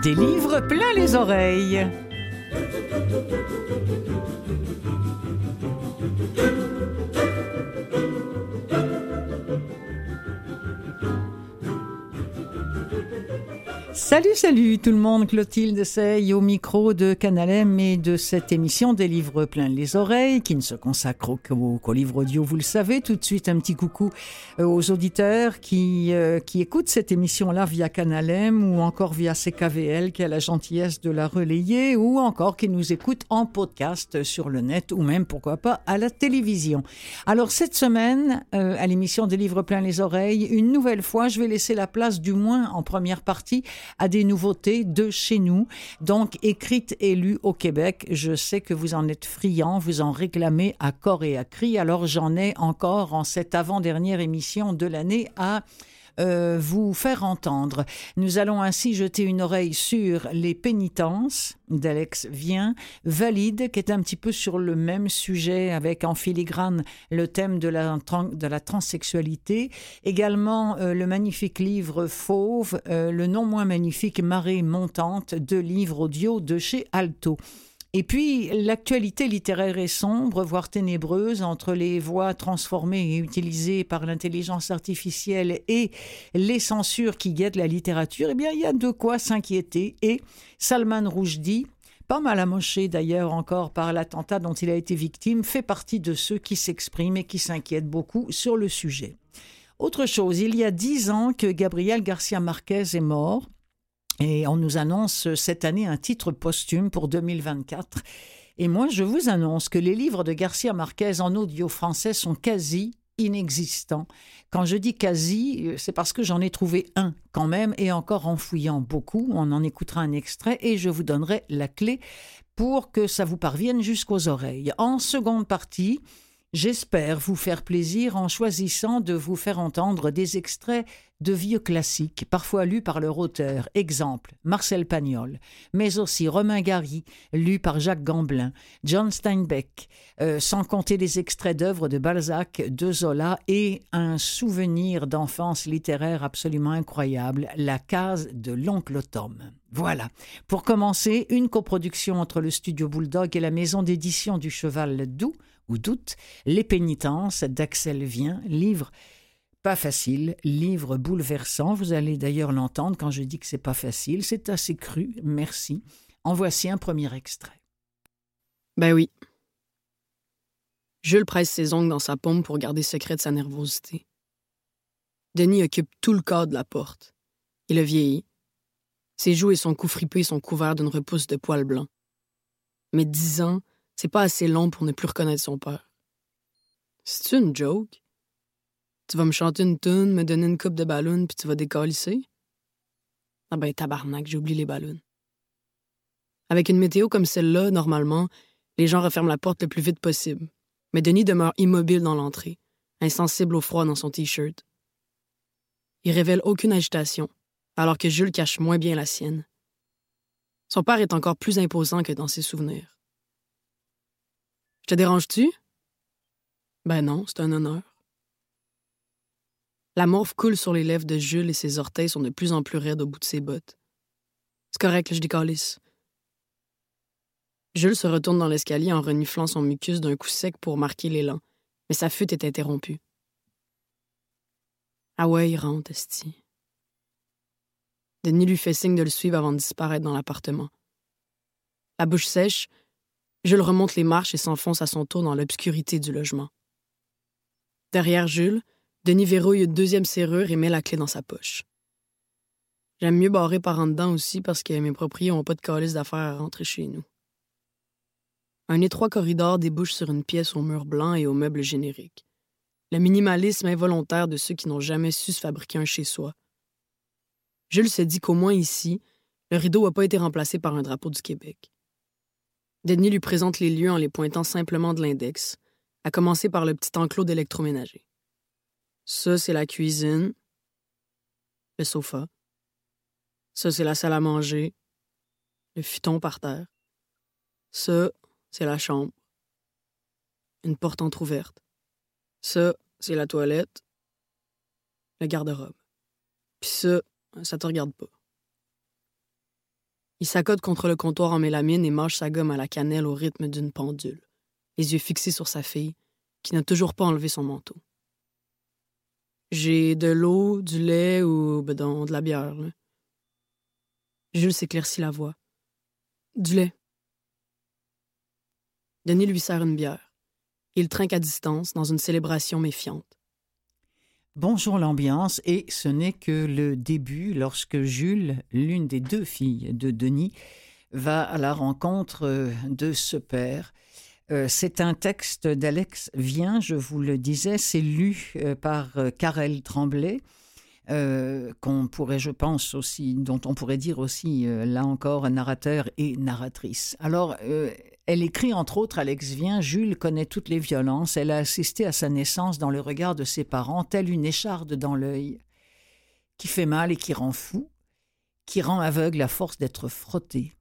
Des livres plein les oreilles. Salut, salut tout le monde, Clotilde Sey au micro de Canalem et de cette émission des livres plein les oreilles qui ne se consacre qu'aux livres audio, vous le savez. Tout de suite, un petit coucou euh, aux auditeurs qui, euh, qui écoutent cette émission-là via Canalem ou encore via CKVL qui a la gentillesse de la relayer ou encore qui nous écoutent en podcast sur le net ou même, pourquoi pas, à la télévision. Alors, cette semaine, euh, à l'émission des livres plein les oreilles, une nouvelle fois, je vais laisser la place du moins en première partie à des nouveautés de chez nous, donc écrites et lues au Québec. Je sais que vous en êtes friands, vous en réclamez à corps et à cri, alors j'en ai encore en cette avant-dernière émission de l'année à euh, vous faire entendre. Nous allons ainsi jeter une oreille sur Les pénitences d'Alex Vien, Valide, qui est un petit peu sur le même sujet avec en filigrane le thème de la, transsexualité. Également euh, le magnifique livre Fauve, euh, le non moins magnifique Marée montante, deux livres audio de chez Alto. Et puis, l'actualité littéraire est sombre, voire ténébreuse, entre les voix transformées et utilisées par l'intelligence artificielle et les censures qui guettent la littérature. Eh bien, il y a de quoi s'inquiéter. Et Salman Rushdie, pas mal amoché d'ailleurs encore par l'attentat dont il a été victime, fait partie de ceux qui s'expriment et qui s'inquiètent beaucoup sur le sujet. Autre chose, il y a dix ans que Gabriel Garcia Marquez est mort. Et on nous annonce cette année un titre posthume pour 2024. Et moi, je vous annonce que les livres de Garcia Marquez en audio français sont quasi inexistants. Quand je dis quasi, c'est parce que j'en ai trouvé un quand même, et encore en fouillant beaucoup. On en écoutera un extrait et je vous donnerai la clé pour que ça vous parvienne jusqu'aux oreilles. En seconde partie, J'espère vous faire plaisir en choisissant de vous faire entendre des extraits de vieux classiques, parfois lus par leur auteur. Exemple, Marcel Pagnol, mais aussi Romain Gary, lu par Jacques Gamblin, John Steinbeck, euh, sans compter les extraits d'œuvres de Balzac, de Zola et un souvenir d'enfance littéraire absolument incroyable, La case de l'oncle Tom. Voilà. Pour commencer, une coproduction entre le studio Bulldog et la maison d'édition du Cheval Doux, ou doute, Les pénitences d'Axel Vien, livre pas facile, livre bouleversant. Vous allez d'ailleurs l'entendre quand je dis que c'est pas facile. C'est assez cru, merci. En voici un premier extrait. Ben oui. Jules presse ses ongles dans sa paume pour garder secret de sa nervosité. Denis occupe tout le corps de la porte. Il a vieilli. Ses joues et son cou fripé sont couverts d'une repousse de poils blancs. Mais dix ans, c'est pas assez long pour ne plus reconnaître son père. C'est une joke? Tu vas me chanter une tune, me donner une coupe de ballons, puis tu vas décalisser? Ah ben tabarnak, j'oublie les ballons. Avec une météo comme celle-là, normalement, les gens referment la porte le plus vite possible. Mais Denis demeure immobile dans l'entrée, insensible au froid dans son t-shirt. Il révèle aucune agitation, alors que Jules cache moins bien la sienne. Son père est encore plus imposant que dans ses souvenirs. Je te dérange-tu? Ben non, c'est un honneur. La morve coule sur les lèvres de Jules et ses orteils sont de plus en plus raides au bout de ses bottes. C'est correct, je décalisse. Jules se retourne dans l'escalier en reniflant son mucus d'un coup sec pour marquer l'élan, mais sa fuite est interrompue. Ah ouais, il rentre, esti. Denis lui fait signe de le suivre avant de disparaître dans l'appartement. La bouche sèche, Jules remonte les marches et s'enfonce à son tour dans l'obscurité du logement. Derrière Jules, Denis verrouille une deuxième serrure et met la clé dans sa poche. J'aime mieux barrer par en dedans aussi parce que mes propriétaires n'ont pas de calice d'affaires à rentrer chez nous. Un étroit corridor débouche sur une pièce aux murs blancs et aux meubles génériques. Le minimalisme involontaire de ceux qui n'ont jamais su se fabriquer un chez-soi. Jules se dit qu'au moins ici, le rideau n'a pas été remplacé par un drapeau du Québec. Denis lui présente les lieux en les pointant simplement de l'index, à commencer par le petit enclos d'électroménager. Ça, c'est la cuisine, le sofa. Ça, c'est la salle à manger, le futon par terre. Ça, c'est la chambre, une porte entr'ouverte. Ça, c'est la toilette, le garde-robe. Puis ça, ça te regarde pas. Il s'accote contre le comptoir en mélamine et mange sa gomme à la cannelle au rythme d'une pendule, les yeux fixés sur sa fille, qui n'a toujours pas enlevé son manteau. J'ai de l'eau, du lait ou, ben de la bière. Jules s'éclaircit la voix. Du lait. Denis lui sert une bière. Il trinque à distance dans une célébration méfiante. Bonjour l'ambiance, et ce n'est que le début lorsque Jules, l'une des deux filles de Denis, va à la rencontre euh, de ce père. Euh, c'est un texte d'Alex Vien, je vous le disais, c'est lu euh, par Karel Tremblay. qu'on pourrait, je pense aussi, dont on pourrait dire aussi, là encore, narrateur et narratrice. Alors, elle écrit entre autres Alex Vien Jules connaît toutes les violences. Elle a assisté à sa naissance dans le regard de ses parents, telle une écharde dans l'œil, qui fait mal et qui rend fou, qui rend aveugle à force d'être frotté.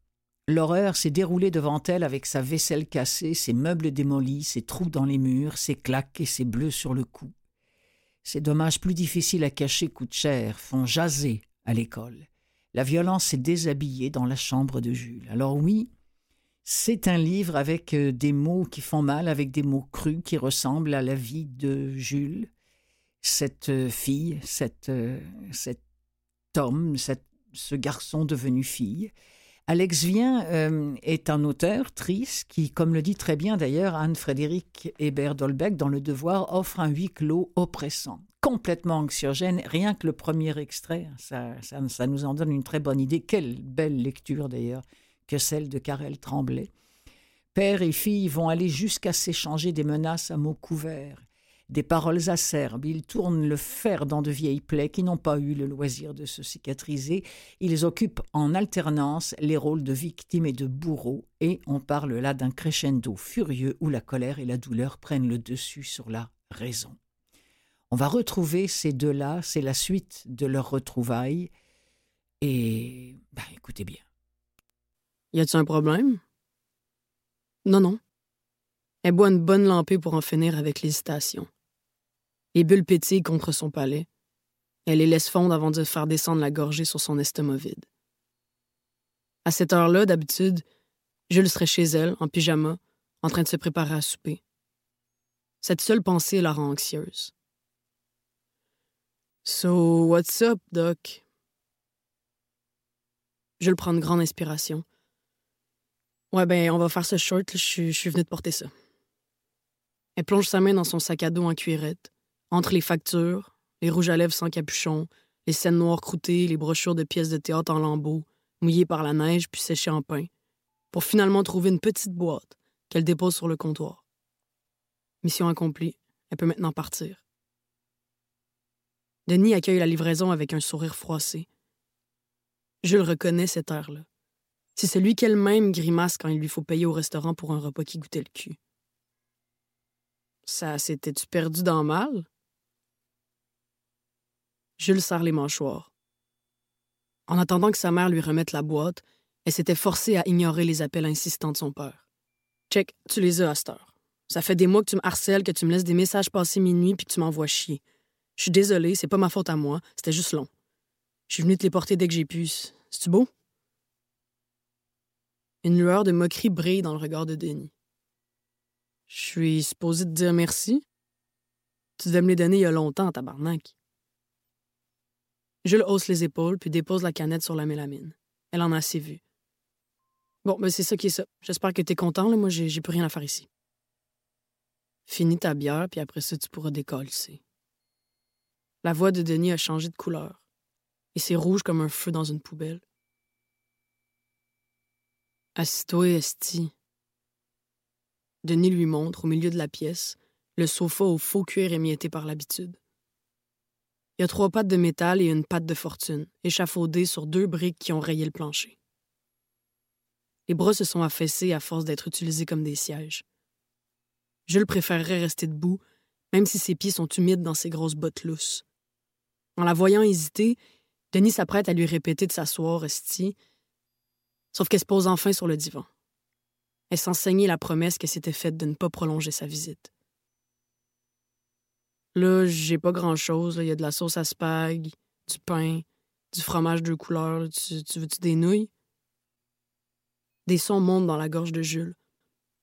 L'horreur s'est déroulée devant elle avec sa vaisselle cassée, ses meubles démolis, ses trous dans les murs, ses claques et ses bleus sur le cou. Ces dommages plus difficiles à cacher coûtent cher, font jaser à l'école. La violence s'est déshabillée dans la chambre de Jules. Alors oui, c'est un livre avec euh, des mots qui font mal, avec des mots crus qui ressemblent à la vie de Jules, cette euh, fille, cette, euh, cet homme, ce garçon devenu fille. Alex Vien est un auteur triste qui, comme le dit très bien d'ailleurs Anne-Frédéric Hébert-Dolbeck dans Le Devoir, offre un huis clos oppressant, complètement anxiogène. Rien que le premier extrait, ça, ça nous en donne une très bonne idée. Quelle belle lecture d'ailleurs que celle de Karel Tremblay. Père et fille vont aller jusqu'à s'échanger des menaces à mots couverts, des paroles acerbes. Ils tournent le fer dans de vieilles plaies qui n'ont pas eu le loisir de se cicatriser. Ils occupent en alternance les rôles de victime et de bourreau, et on parle là d'un crescendo furieux où la colère et la douleur prennent le dessus sur la raison. On va retrouver ces deux-là, c'est la suite de leur retrouvailles. Et ben, écoutez bien. Y a-t-il un problème? Non, non. Elle boit une bonne lampée pour en finir avec l'hésitation. Les bulles pétillent contre son palais. Elle les laisse fondre avant de faire descendre la gorgée sur son estomac vide. À cette heure-là, d'habitude, Jules serait chez elle, en pyjama, en train de se préparer à souper. Cette seule pensée la rend anxieuse. So, what's up, Doc? Jules prend une grande inspiration. Ouais, ben, on va faire ce short. Je suis venu de porter ça. Elle plonge sa main dans son sac à dos en cuirette, entre les factures, les rouges à lèvres sans capuchon, les scènes noires croûtées, les brochures de pièces de théâtre en lambeaux, mouillées par la neige puis séchées en pain, pour finalement trouver une petite boîte qu'elle dépose sur le comptoir. Mission accomplie, elle peut maintenant partir. Denis accueille la livraison avec un sourire froissé. Je le reconnais cette heure-là. C'est celui qu'elle-même grimace quand il lui faut payer au restaurant pour un repas qui goûtait le cul. Ça s'était-tu perdu dans mal? Jules serre les mâchoires. En attendant que sa mère lui remette la boîte, elle s'était forcée à ignorer les appels insistants de son père. Check, tu les as à cette heure. Ça fait des mois que tu me harcèles, que tu me laisses des messages passer minuit puis que tu m'envoies chier. Je suis désolée, c'est pas ma faute à moi, c'était juste long. Je suis venue te les porter dès que j'ai pu. C'est-tu beau? Une lueur de moquerie brille dans le regard de Denis. Je suis supposé te dire merci? Tu devais me les donner il y a longtemps, tabarnak. Jules hausse les épaules puis dépose la canette sur la mélamine. Elle en a assez vu. Bon, ben, c'est ça qui est ça. J'espère que t'es content, là. Moi, j'ai plus rien à faire ici. Finis ta bière, puis après ça, tu pourras décoller. La voix de Denis a changé de couleur. Et c'est rouge comme un feu dans une poubelle. Assis-toi, Esti. Denis lui montre, au milieu de la pièce, le sofa au faux cuir émietté par l'habitude. Il y a trois pattes de métal et une patte de fortune, échafaudées sur deux briques qui ont rayé le plancher. Les bras se sont affaissés à force d'être utilisés comme des sièges. Jules préférerait rester debout, même si ses pieds sont humides dans ses grosses bottes lousses. En la voyant hésiter, Denis s'apprête à lui répéter de s'asseoir, Esti, Sauf qu'elle se pose enfin sur le divan. Elle s'enseignait la promesse qu'elle s'était faite de ne pas prolonger sa visite. Là, j'ai pas grand-chose. Il y a de la sauce à spag, du pain, du fromage de couleurs. Tu, veux-tu des nouilles? Des sons montent dans la gorge de Jules.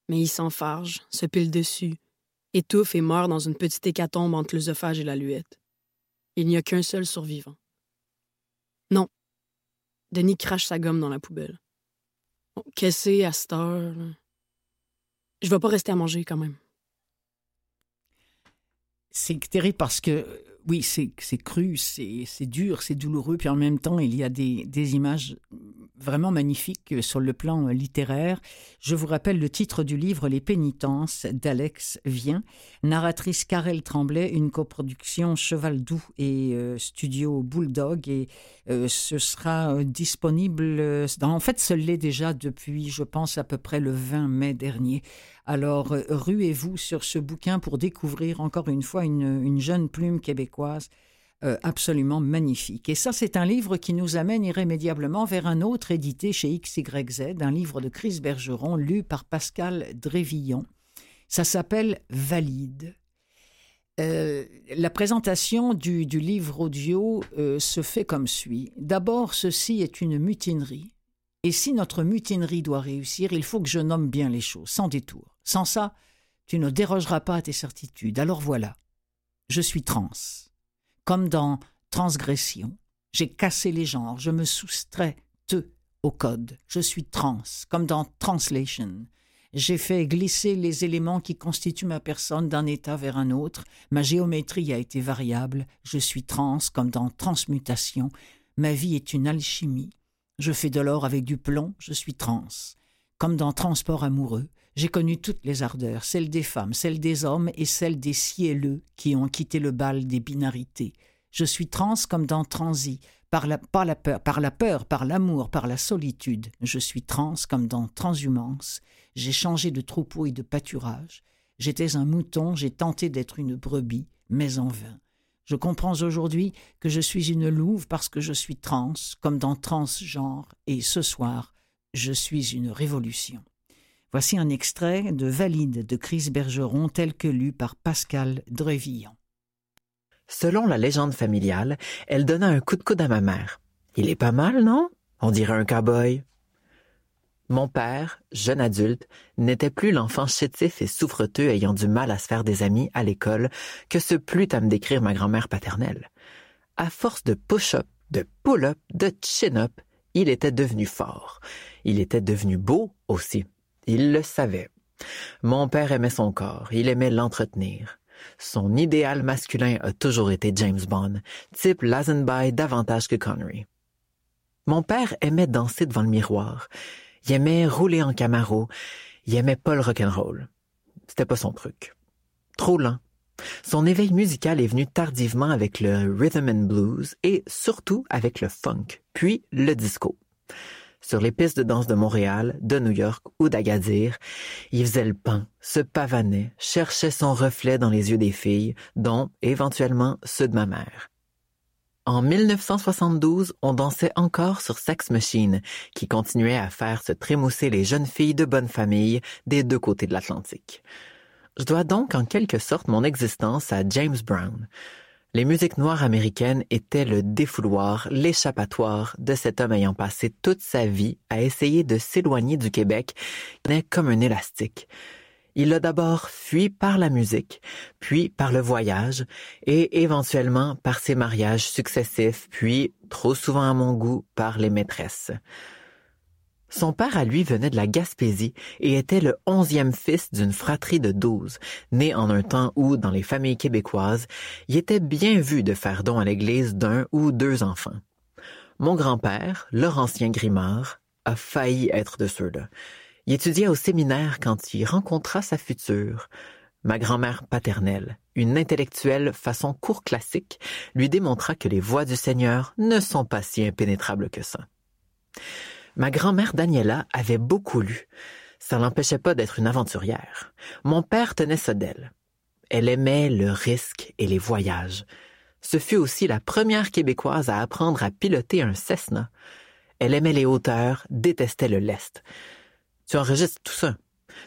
Mais il s'enfarge, se pile dessus, étouffe et meurt dans une petite hécatombe entre l'œsophage et la luette. Il n'y a qu'un seul survivant. Non. Denis crache sa gomme dans la poubelle. Qu'est-ce que à cette heure? Je vais pas rester à manger quand même. C'est terrible parce que oui, c'est cru, c'est dur, c'est douloureux, puis en même temps, il y a des, images vraiment magnifiques sur le plan littéraire. Je vous rappelle le titre du livre Les pénitences d'Alex Vien, narratrice Karel Tremblay, une coproduction Cheval Doux et euh, Studio Bulldog, et euh, ce sera euh, disponible, en fait, ce l'est déjà depuis, je pense, à peu près le 20 mai dernier. Alors, ruez-vous sur ce bouquin pour découvrir encore une fois une, une jeune plume québécoise euh, absolument magnifique. Et ça, c'est un livre qui nous amène irrémédiablement vers un autre édité chez XYZ, un livre de Chris Bergeron lu par Pascal Drévillon. Ça s'appelle Valide. Euh, la présentation du, livre audio euh, se fait comme suit. D'abord, ceci est une mutinerie. Et si notre mutinerie doit réussir, il faut que je nomme bien les choses, sans détour. Sans ça, tu ne dérogeras pas à tes certitudes. Alors voilà, je suis trans comme dans transgression. J'ai cassé les genres, je me soustrais te au code. Je suis trans, comme dans translation. J'ai fait glisser les éléments qui constituent ma personne d'un état vers un autre. Ma géométrie a été variable. Je suis trans, comme dans transmutation. Ma vie est une alchimie. Je fais de l'or avec du plomb. Je suis trans. Comme dans transport amoureux, j'ai connu toutes les ardeurs, celles des femmes, celles des hommes et celles des cieleux qui ont quitté le bal des binarités. Je suis trans comme dans transi, par la, peur, par l'amour, par la solitude. Je suis trans comme dans transhumance. J'ai changé de troupeau et de pâturage. J'étais un mouton, j'ai tenté d'être une brebis, mais en vain. Je comprends aujourd'hui que je suis une louve parce que je suis trans, comme dans transgenre, et ce soir, je suis une révolution. Voici un extrait de Valide de Chris Bergeron tel que lu par Pascal Drevillon. Selon la légende familiale, elle donna un coup de coude à ma mère. Il est pas mal, non? On dirait un cow-boy. Mon père, jeune adulte, n'était plus l'enfant chétif et souffreteux ayant du mal à se faire des amis à l'école que se plut à me décrire ma grand-mère paternelle. À force de push-up, de pull-up, de chin-up, il était devenu fort. Il était devenu beau aussi. Il le savait. Mon père aimait son corps, il aimait l'entretenir. Son idéal masculin a toujours été James Bond, type Lazenby davantage que Connery. Mon père aimait danser devant le miroir. Il aimait rouler en Camaro. Il aimait pas le rock'n'roll. C'était pas son truc. Trop lent. Son éveil musical est venu tardivement avec le rhythm and blues et surtout avec le funk, puis le disco sur les pistes de danse de Montréal, de New York ou d'Agadir. Il faisait le pain, se pavanait, cherchait son reflet dans les yeux des filles, dont, éventuellement, ceux de ma mère. En 1972, on dansait encore sur Sex Machine, qui continuait à faire se trémousser les jeunes filles de bonne famille des deux côtés de l'Atlantique. Je dois donc en quelque sorte mon existence à James Brown. Les musiques noires américaines étaient le défouloir, l'échappatoire de cet homme ayant passé toute sa vie à essayer de s'éloigner du Québec, comme un élastique. Il a d'abord fui par la musique, puis par le voyage, et éventuellement par ses mariages successifs, puis, trop souvent à mon goût, par les maîtresses. Son père à lui venait de la Gaspésie et était le onzième fils d'une fratrie de douze, né en un temps où, dans les familles québécoises, il était bien vu de faire don à l'église d'un ou deux enfants. Mon grand-père, Laurentien Grimard, a failli être de ceux-là. Il étudiait au séminaire quand il rencontra sa future. Ma grand-mère paternelle, une intellectuelle façon court classique, lui démontra que les voies du Seigneur ne sont pas si impénétrables que ça. Ma grand-mère Daniela avait beaucoup lu. Ça l'empêchait pas d'être une aventurière. Mon père tenait ça d'elle. Elle aimait le risque et les voyages. Ce fut aussi la première Québécoise à apprendre à piloter un Cessna. Elle aimait les hauteurs, détestait le lest. Tu enregistres tout ça.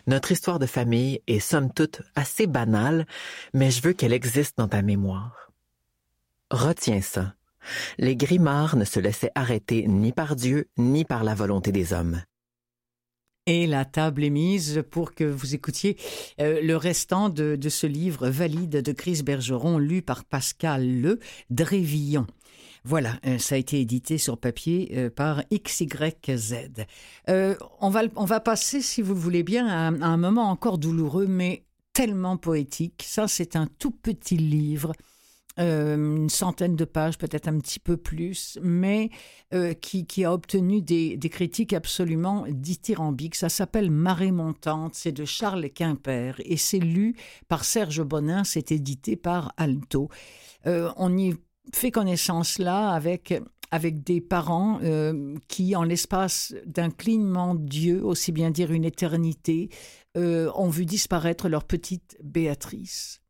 Notre histoire de famille est somme toute assez banale, mais je veux qu'elle existe dans ta mémoire. Retiens ça. Les Grimards ne se laissaient arrêter ni par Dieu ni par la volonté des hommes. Et la table est mise pour que vous écoutiez euh, le restant de, ce livre valide de Chris Bergeron, lu par Pascal Le Drévillon. Voilà, euh, ça a été édité sur papier euh, par XYZ. on, va, on va passer, si vous le voulez bien, à un moment encore douloureux, mais tellement poétique. Ça, c'est un tout petit livre euh, une centaine de pages, peut-être un petit peu plus, mais euh, qui, a obtenu des, critiques absolument dithyrambiques. Ça s'appelle Marée montante, c'est de Charles Quimper et c'est lu par Serge Bonin, c'est édité par Alto. Euh, on y fait connaissance là avec des parents qui, en l'espace d'un clignement d'yeux, aussi bien dire une éternité, ont vu disparaître leur petite Béatrice.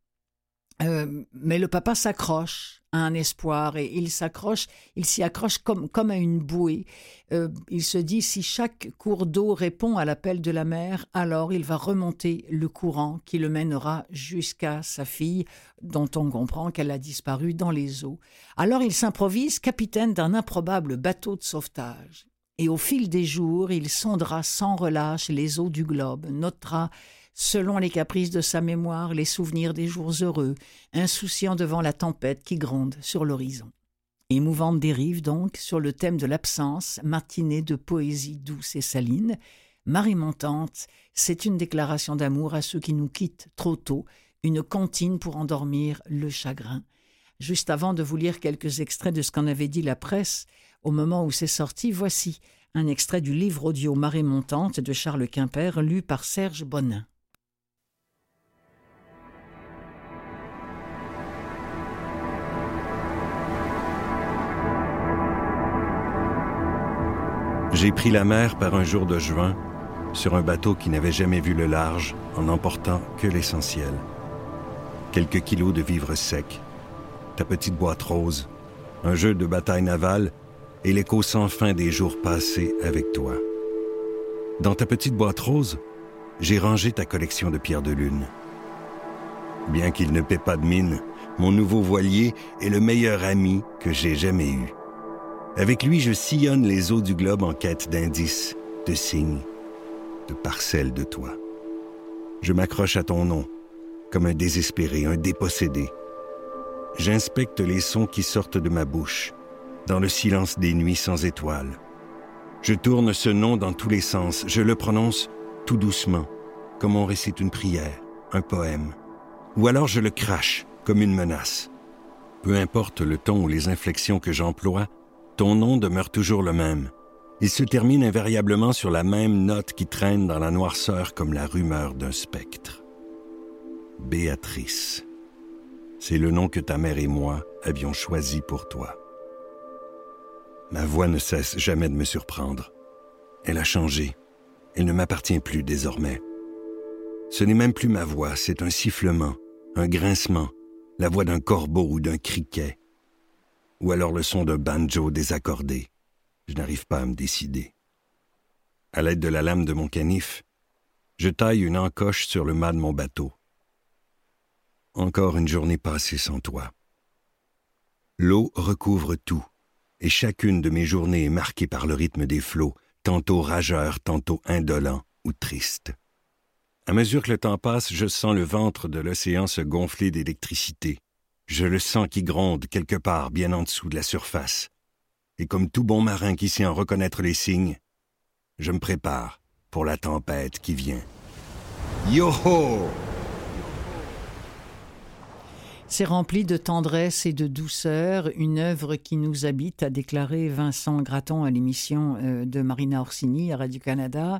Euh, mais le papa s'accroche à un espoir et il s'accroche, il s'y accroche comme, comme à une bouée. Euh, il se dit si chaque cours d'eau répond à l'appel de la mer, alors il va remonter le courant qui le mènera jusqu'à sa fille, dont on comprend qu'elle a disparu dans les eaux. Alors il s'improvise capitaine d'un improbable bateau de sauvetage. Et au fil des jours, il sondera sans relâche les eaux du globe, notera selon les caprices de sa mémoire, les souvenirs des jours heureux, insouciant devant la tempête qui gronde sur l'horizon. Émouvante dérive donc sur le thème de l'absence, matinée de poésie douce et saline, Marie montante, c'est une déclaration d'amour à ceux qui nous quittent trop tôt, une comptine pour endormir le chagrin. Juste avant de vous lire quelques extraits de ce qu'en avait dit la presse, au moment où c'est sorti, voici un extrait du livre audio Marée montante de Charles Quimper, lu par Serge Bonin. J'ai pris la mer par un jour de juin sur un bateau qui n'avait jamais vu le large en n'emportant que l'essentiel. Quelques kilos de vivres secs, ta petite boîte rose, un jeu de bataille navale et l'écho sans fin des jours passés avec toi. Dans ta petite boîte rose, j'ai rangé ta collection de pierres de lune. Bien qu'il ne paie pas de mine, mon nouveau voilier est le meilleur ami que j'ai jamais eu. Avec lui, je sillonne les eaux du globe en quête d'indices, de signes, de parcelles de toi. Je m'accroche à ton nom, comme un désespéré, un dépossédé. J'inspecte les sons qui sortent de ma bouche, dans le silence des nuits sans étoiles. Je tourne ce nom dans tous les sens, je le prononce tout doucement, comme on récite une prière, un poème. Ou alors je le crache, comme une menace. Peu importe le ton ou les inflexions que j'emploie, ton nom demeure toujours le même. Il se termine invariablement sur la même note qui traîne dans la noirceur comme la rumeur d'un spectre. Béatrice. C'est le nom que ta mère et moi avions choisi pour toi. Ma voix ne cesse jamais de me surprendre. Elle a changé. Elle ne m'appartient plus désormais. Ce n'est même plus ma voix, c'est un sifflement, un grincement, la voix d'un corbeau ou d'un criquet, ou alors le son d'un banjo désaccordé. Je n'arrive pas à me décider. À l'aide de la lame de mon canif, je taille une encoche sur le mât de mon bateau. Encore une journée passée sans toi. L'eau recouvre tout, et chacune de mes journées est marquée par le rythme des flots, tantôt rageurs, tantôt indolents ou tristes. À mesure que le temps passe, je sens le ventre de l'océan se gonfler d'électricité. Je le sens qui gronde quelque part bien en dessous de la surface. Et comme tout bon marin qui sait en reconnaître les signes, je me prépare pour la tempête qui vient. Yo-ho! C'est rempli de tendresse et de douceur, une œuvre qui nous habite, a déclaré Vincent Gratton à l'émission euh, de Marina Orsini à Radio-Canada.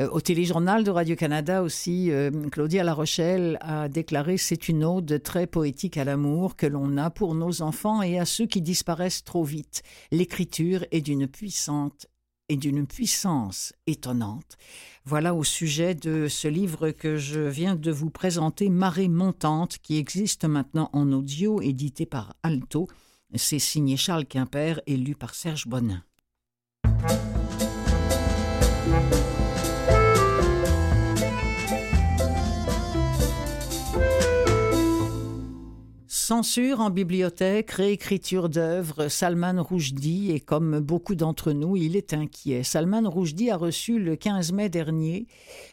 Euh, au téléjournal de Radio-Canada aussi, euh, Claudia La Rochelle a déclaré c'est une ode très poétique à l'amour que l'on a pour nos enfants et à ceux qui disparaissent trop vite. L'écriture est d'une puissante et d'une puissance étonnante. Voilà au sujet de ce livre que je viens de vous présenter, Marée montante, qui existe maintenant en audio, édité par Alto. C'est signé Charles Quimper et lu par Serge Bonin. Censure en bibliothèque, réécriture d'œuvres, Salman Rushdie et comme beaucoup d'entre nous, il est inquiet. Salman Rushdie a reçu le 15 mai dernier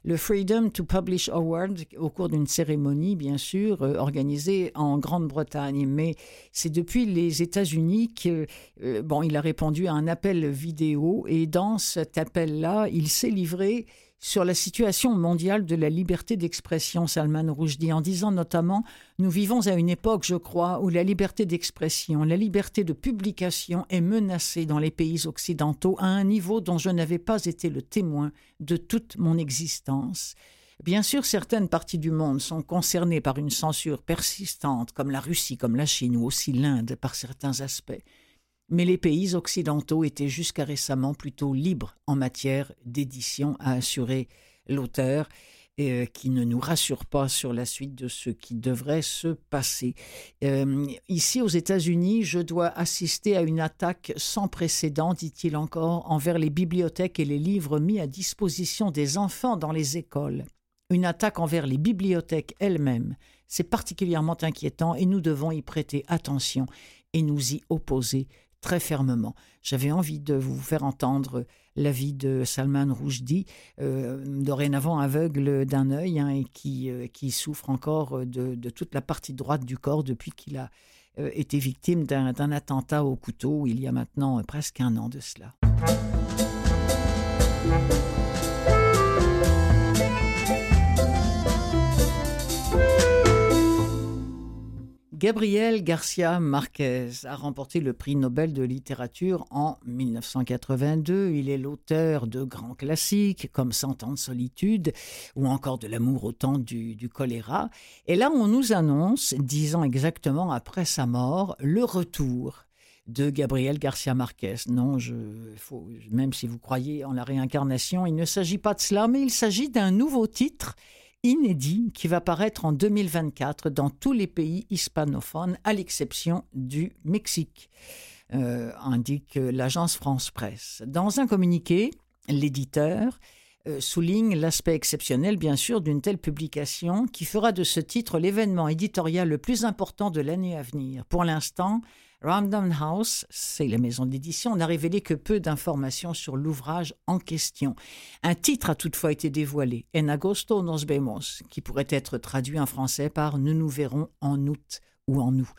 le Freedom to Publish Award au cours d'une cérémonie, bien sûr, euh, organisée en Grande-Bretagne. Mais c'est depuis les États-Unis que, euh, bon, il a répondu à un appel vidéo et dans cet appel-là, il s'est livré sur la situation mondiale de la liberté d'expression, Salman Rushdie, en disant notamment Nous vivons à une époque, je crois, où la liberté d'expression, la liberté de publication est menacée dans les pays occidentaux à un niveau dont je n'avais pas été le témoin de toute mon existence. Bien sûr, certaines parties du monde sont concernées par une censure persistante, comme la Russie, comme la Chine ou aussi l'Inde par certains aspects mais les pays occidentaux étaient jusqu'à récemment plutôt libres en matière d'édition, a assuré l'auteur, euh, qui ne nous rassure pas sur la suite de ce qui devrait se passer. Euh, ici aux États-Unis, je dois assister à une attaque sans précédent, dit-il encore, envers les bibliothèques et les livres mis à disposition des enfants dans les écoles. Une attaque envers les bibliothèques elles-mêmes. C'est particulièrement inquiétant et nous devons y prêter attention et nous y opposer très fermement. J'avais envie de vous faire entendre l'avis de Salman Rushdie, euh, dorénavant aveugle d'un œil hein, et qui, euh, qui souffre encore de, de, toute la partie droite du corps depuis qu'il a euh, été victime d'un attentat au couteau il y a maintenant presque un an de cela. Gabriel Garcia Marquez a remporté le prix Nobel de littérature en 1982. Il est l'auteur de grands classiques comme Cent ans de solitude ou encore de l'amour au temps du, choléra. Et là, on nous annonce, dix ans exactement après sa mort, le retour de Gabriel Garcia Marquez. Non, je, même si vous croyez en la réincarnation, il ne s'agit pas de cela, mais il s'agit d'un nouveau titre inédit qui va paraître en 2024 dans tous les pays hispanophones, à l'exception du Mexique, euh, indique l'agence France Presse. Dans un communiqué, l'éditeur euh, souligne l'aspect exceptionnel, bien sûr, d'une telle publication qui fera de ce titre l'événement éditorial le plus important de l'année à venir. Pour l'instant, Random House, c'est la maison d'édition, n'a révélé que peu d'informations sur l'ouvrage en question. Un titre a toutefois été dévoilé, En agosto nos vemos, qui pourrait être traduit en français par Nous nous verrons en août ou en nous.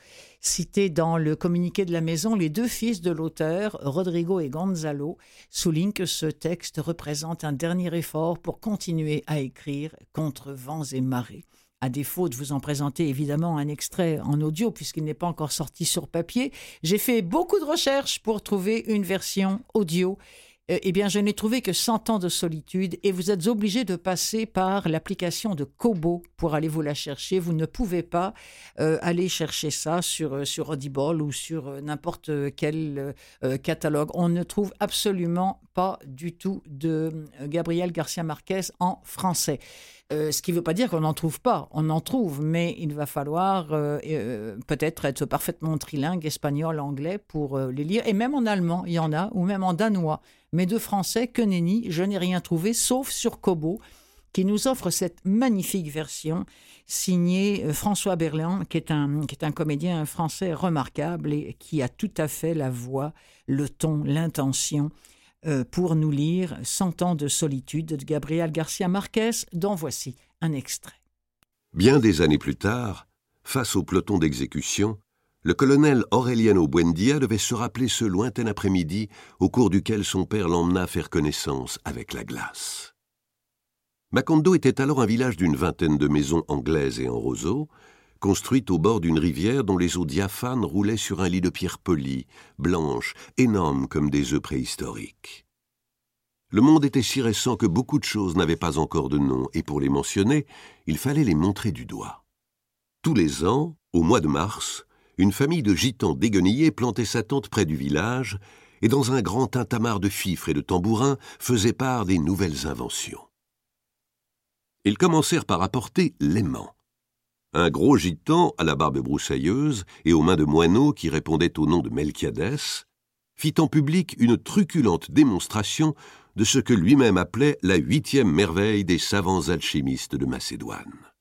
Cité dans le communiqué de la maison, les deux fils de l'auteur, Rodrigo et Gonzalo, soulignent que ce texte représente un dernier effort pour continuer à écrire contre vents et marées à défaut de vous en présenter évidemment un extrait en audio puisqu'il n'est pas encore sorti sur papier, j'ai fait beaucoup de recherches pour trouver une version audio eh bien, je n'ai trouvé que 100 ans de solitude et vous êtes obligé de passer par l'application de Kobo pour aller vous la chercher. Vous ne pouvez pas euh, aller chercher ça sur, euh, sur Audible ou sur n'importe quel catalogue. On ne trouve absolument pas du tout de Gabriel Garcia Marquez en français. ce qui ne veut pas dire qu'on n'en trouve pas, on en trouve, mais il va falloir peut-être être parfaitement trilingue, espagnol, anglais pour les lire, et même en allemand, il y en a, ou même en danois mais de français, que nenni, je n'ai rien trouvé, sauf sur Kobo, qui nous offre cette magnifique version signée euh, François Berlin, qui est, un, qui est un comédien français remarquable et qui a tout à fait la voix, le ton, l'intention euh, pour nous lire Cent ans de solitude de Gabriel Garcia Marquez, dont voici un extrait. Bien des années plus tard, face au peloton d'exécution, le colonel Aureliano Buendia devait se rappeler ce lointain après-midi au cours duquel son père l'emmena faire connaissance avec la glace. Macondo était alors un village d'une vingtaine de maisons anglaises et en roseau, construites au bord d'une rivière dont les eaux diaphanes roulaient sur un lit de pierre polie, blanche, énorme comme des œufs préhistoriques. Le monde était si récent que beaucoup de choses n'avaient pas encore de nom, et pour les mentionner, il fallait les montrer du doigt. Tous les ans, au mois de mars, une famille de gitans déguenillés plantait sa tente près du village et dans un grand tintamarre de fifres et de tambourins faisait part des nouvelles inventions. Ils commencèrent par apporter l'aimant. Un gros gitan à la barbe broussailleuse et aux mains de moineaux qui répondait au nom de Melchiadès fit en public une truculente démonstration de ce que lui-même appelait la huitième merveille des savants alchimistes de Macédoine.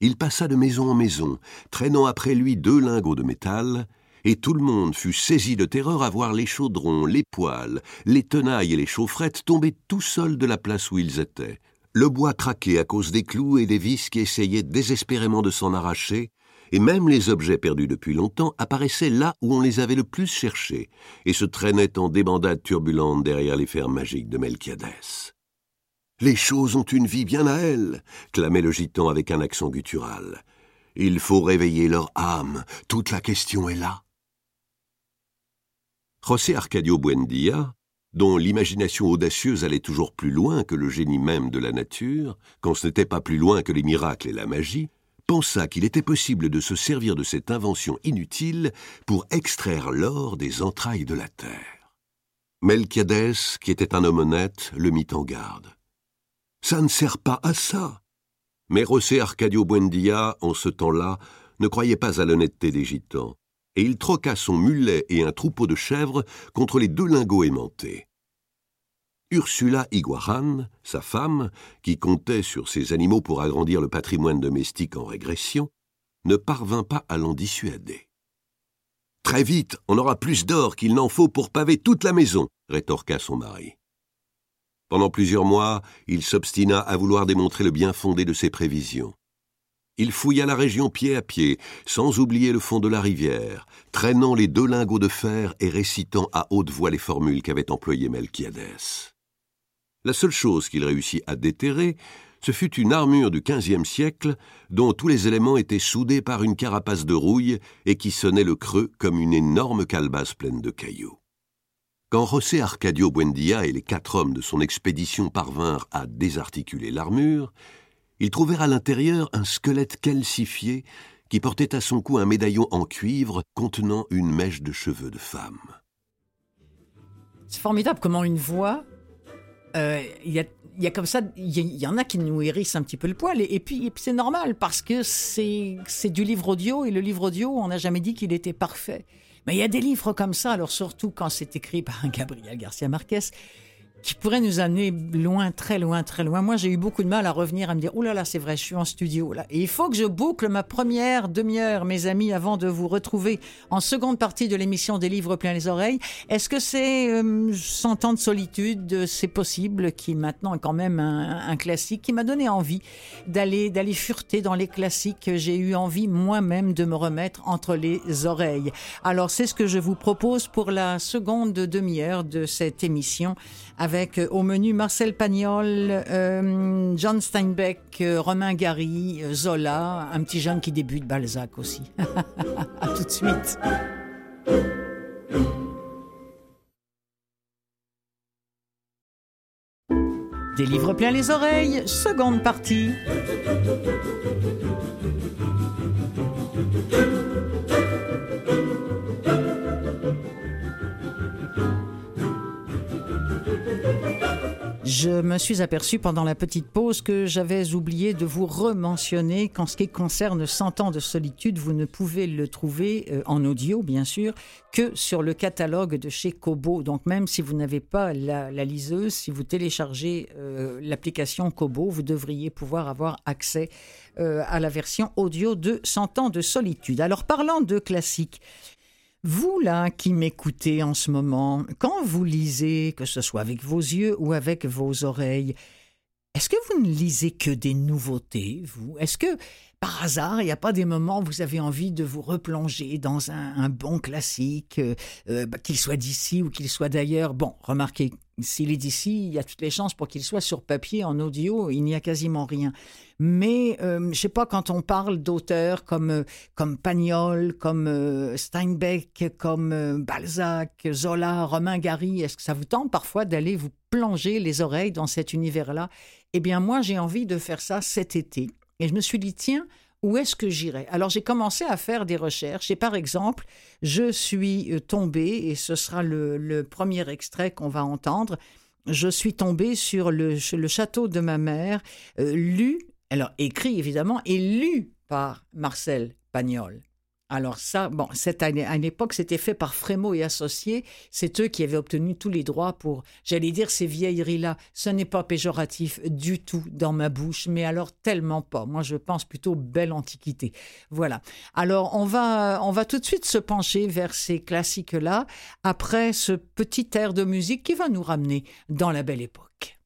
Il passa de maison en maison, traînant après lui deux lingots de métal, et tout le monde fut saisi de terreur à voir les chaudrons, les poêles, les tenailles et les chaufferettes tomber tout seuls de la place où ils étaient. Le bois craquait à cause des clous et des vis qui essayaient désespérément de s'en arracher, et même les objets perdus depuis longtemps apparaissaient là où on les avait le plus cherchés, et se traînaient en débandade turbulente derrière les fers magiques de Melchiadès. Les choses ont une vie bien à elles, clamait le gitan avec un accent guttural. Il faut réveiller leur âme, toute la question est là. José Arcadio Buendia, dont l'imagination audacieuse allait toujours plus loin que le génie même de la nature, quand ce n'était pas plus loin que les miracles et la magie, pensa qu'il était possible de se servir de cette invention inutile pour extraire l'or des entrailles de la terre. Melchiadès, qui était un homme honnête, le mit en garde. Ça ne sert pas à ça. Mais José Arcadio Buendia, en ce temps-là, ne croyait pas à l'honnêteté des gitans et il troqua son mulet et un troupeau de chèvres contre les deux lingots aimantés. Ursula Iguaran, sa femme, qui comptait sur ces animaux pour agrandir le patrimoine domestique en régression, ne parvint pas à l'en dissuader. Très vite, on aura plus d'or qu'il n'en faut pour paver toute la maison, rétorqua son mari. Pendant plusieurs mois, il s'obstina à vouloir démontrer le bien fondé de ses prévisions. Il fouilla la région pied à pied, sans oublier le fond de la rivière, traînant les deux lingots de fer et récitant à haute voix les formules qu'avait employées Melchiadès. La seule chose qu'il réussit à déterrer, ce fut une armure du XVe siècle dont tous les éléments étaient soudés par une carapace de rouille et qui sonnait le creux comme une énorme calebasse pleine de cailloux. Quand José Arcadio Buendia et les quatre hommes de son expédition parvinrent à désarticuler l'armure, ils trouvèrent à l'intérieur un squelette calcifié qui portait à son cou un médaillon en cuivre contenant une mèche de cheveux de femme. C'est formidable comment une voix, euh, il y, il y, en a qui nous hérissent un petit peu le poil, et, puis, c'est normal parce que c'est du livre audio, et le livre audio, on n'a jamais dit qu'il était parfait. Mais il y a des livres comme ça, alors surtout quand c'est écrit par un Gabriel Garcia Marquez, qui pourrait nous amener loin, très loin, très loin. Moi, j'ai eu beaucoup de mal à revenir, à me dire, oh là là, c'est vrai, je suis en studio là. Et il faut que je boucle ma première demi-heure, mes amis, avant de vous retrouver en seconde partie de l'émission des livres plein les oreilles. Est-ce que c'est euh, 100 ans de solitude, c'est possible, qui maintenant est quand même un, un classique, qui m'a donné envie d'aller, d'aller fureter dans les classiques. J'ai eu envie moi-même de me remettre entre les oreilles. Alors, c'est ce que je vous propose pour la seconde demi-heure de cette émission avec euh, au menu Marcel Pagnol, euh, John Steinbeck, euh, Romain Gary, Zola, un petit jeune qui débute, Balzac aussi. à tout de suite. Des livres pleins les oreilles, seconde partie. Je me suis aperçu pendant la petite pause que j'avais oublié de vous rementionner qu'en ce qui concerne 100 ans de solitude, vous ne pouvez le trouver euh, en audio, bien sûr, que sur le catalogue de chez Kobo. Donc même si vous n'avez pas la, liseuse, si vous téléchargez euh, l'application Kobo, vous devriez pouvoir avoir accès euh, à la version audio de 100 ans de solitude. Alors parlant de classiques, vous, là, qui m'écoutez en ce moment, quand vous lisez, que ce soit avec vos yeux ou avec vos oreilles, est-ce que vous ne lisez que des nouveautés, vous? Est-ce que, par hasard, il n'y a pas des moments où vous avez envie de vous replonger dans un, bon classique, euh, euh, bah, qu'il soit d'ici ou qu'il soit d'ailleurs Bon, remarquez, s'il est d'ici, il y a toutes les chances pour qu'il soit sur papier, en audio, il n'y a quasiment rien. Mais euh, je sais pas quand on parle d'auteurs comme comme Pagnol, comme Steinbeck, comme Balzac, Zola, Romain Gary, est-ce que ça vous tente parfois d'aller vous plonger les oreilles dans cet univers-là? Eh bien moi j'ai envie de faire ça cet été. Et je me suis dit tiens, où est-ce que j'irai Alors j'ai commencé à faire des recherches et par exemple, je suis tombée, et ce sera le, premier extrait qu'on va entendre, je suis tombée sur le, château de ma mère, lu alors écrit évidemment et lu par Marcel Pagnol. Alors ça, bon, cette année, à une époque, c'était fait par Frémaux et Associés. C'est eux qui avaient obtenu tous les droits pour, j'allais dire, ces vieilleries-là. Ce n'est pas péjoratif du tout dans ma bouche, mais alors tellement pas. Moi, je pense plutôt belle antiquité. Voilà. Alors, on va, on va tout de suite se pencher vers ces classiques-là après ce petit air de musique qui va nous ramener dans la belle époque.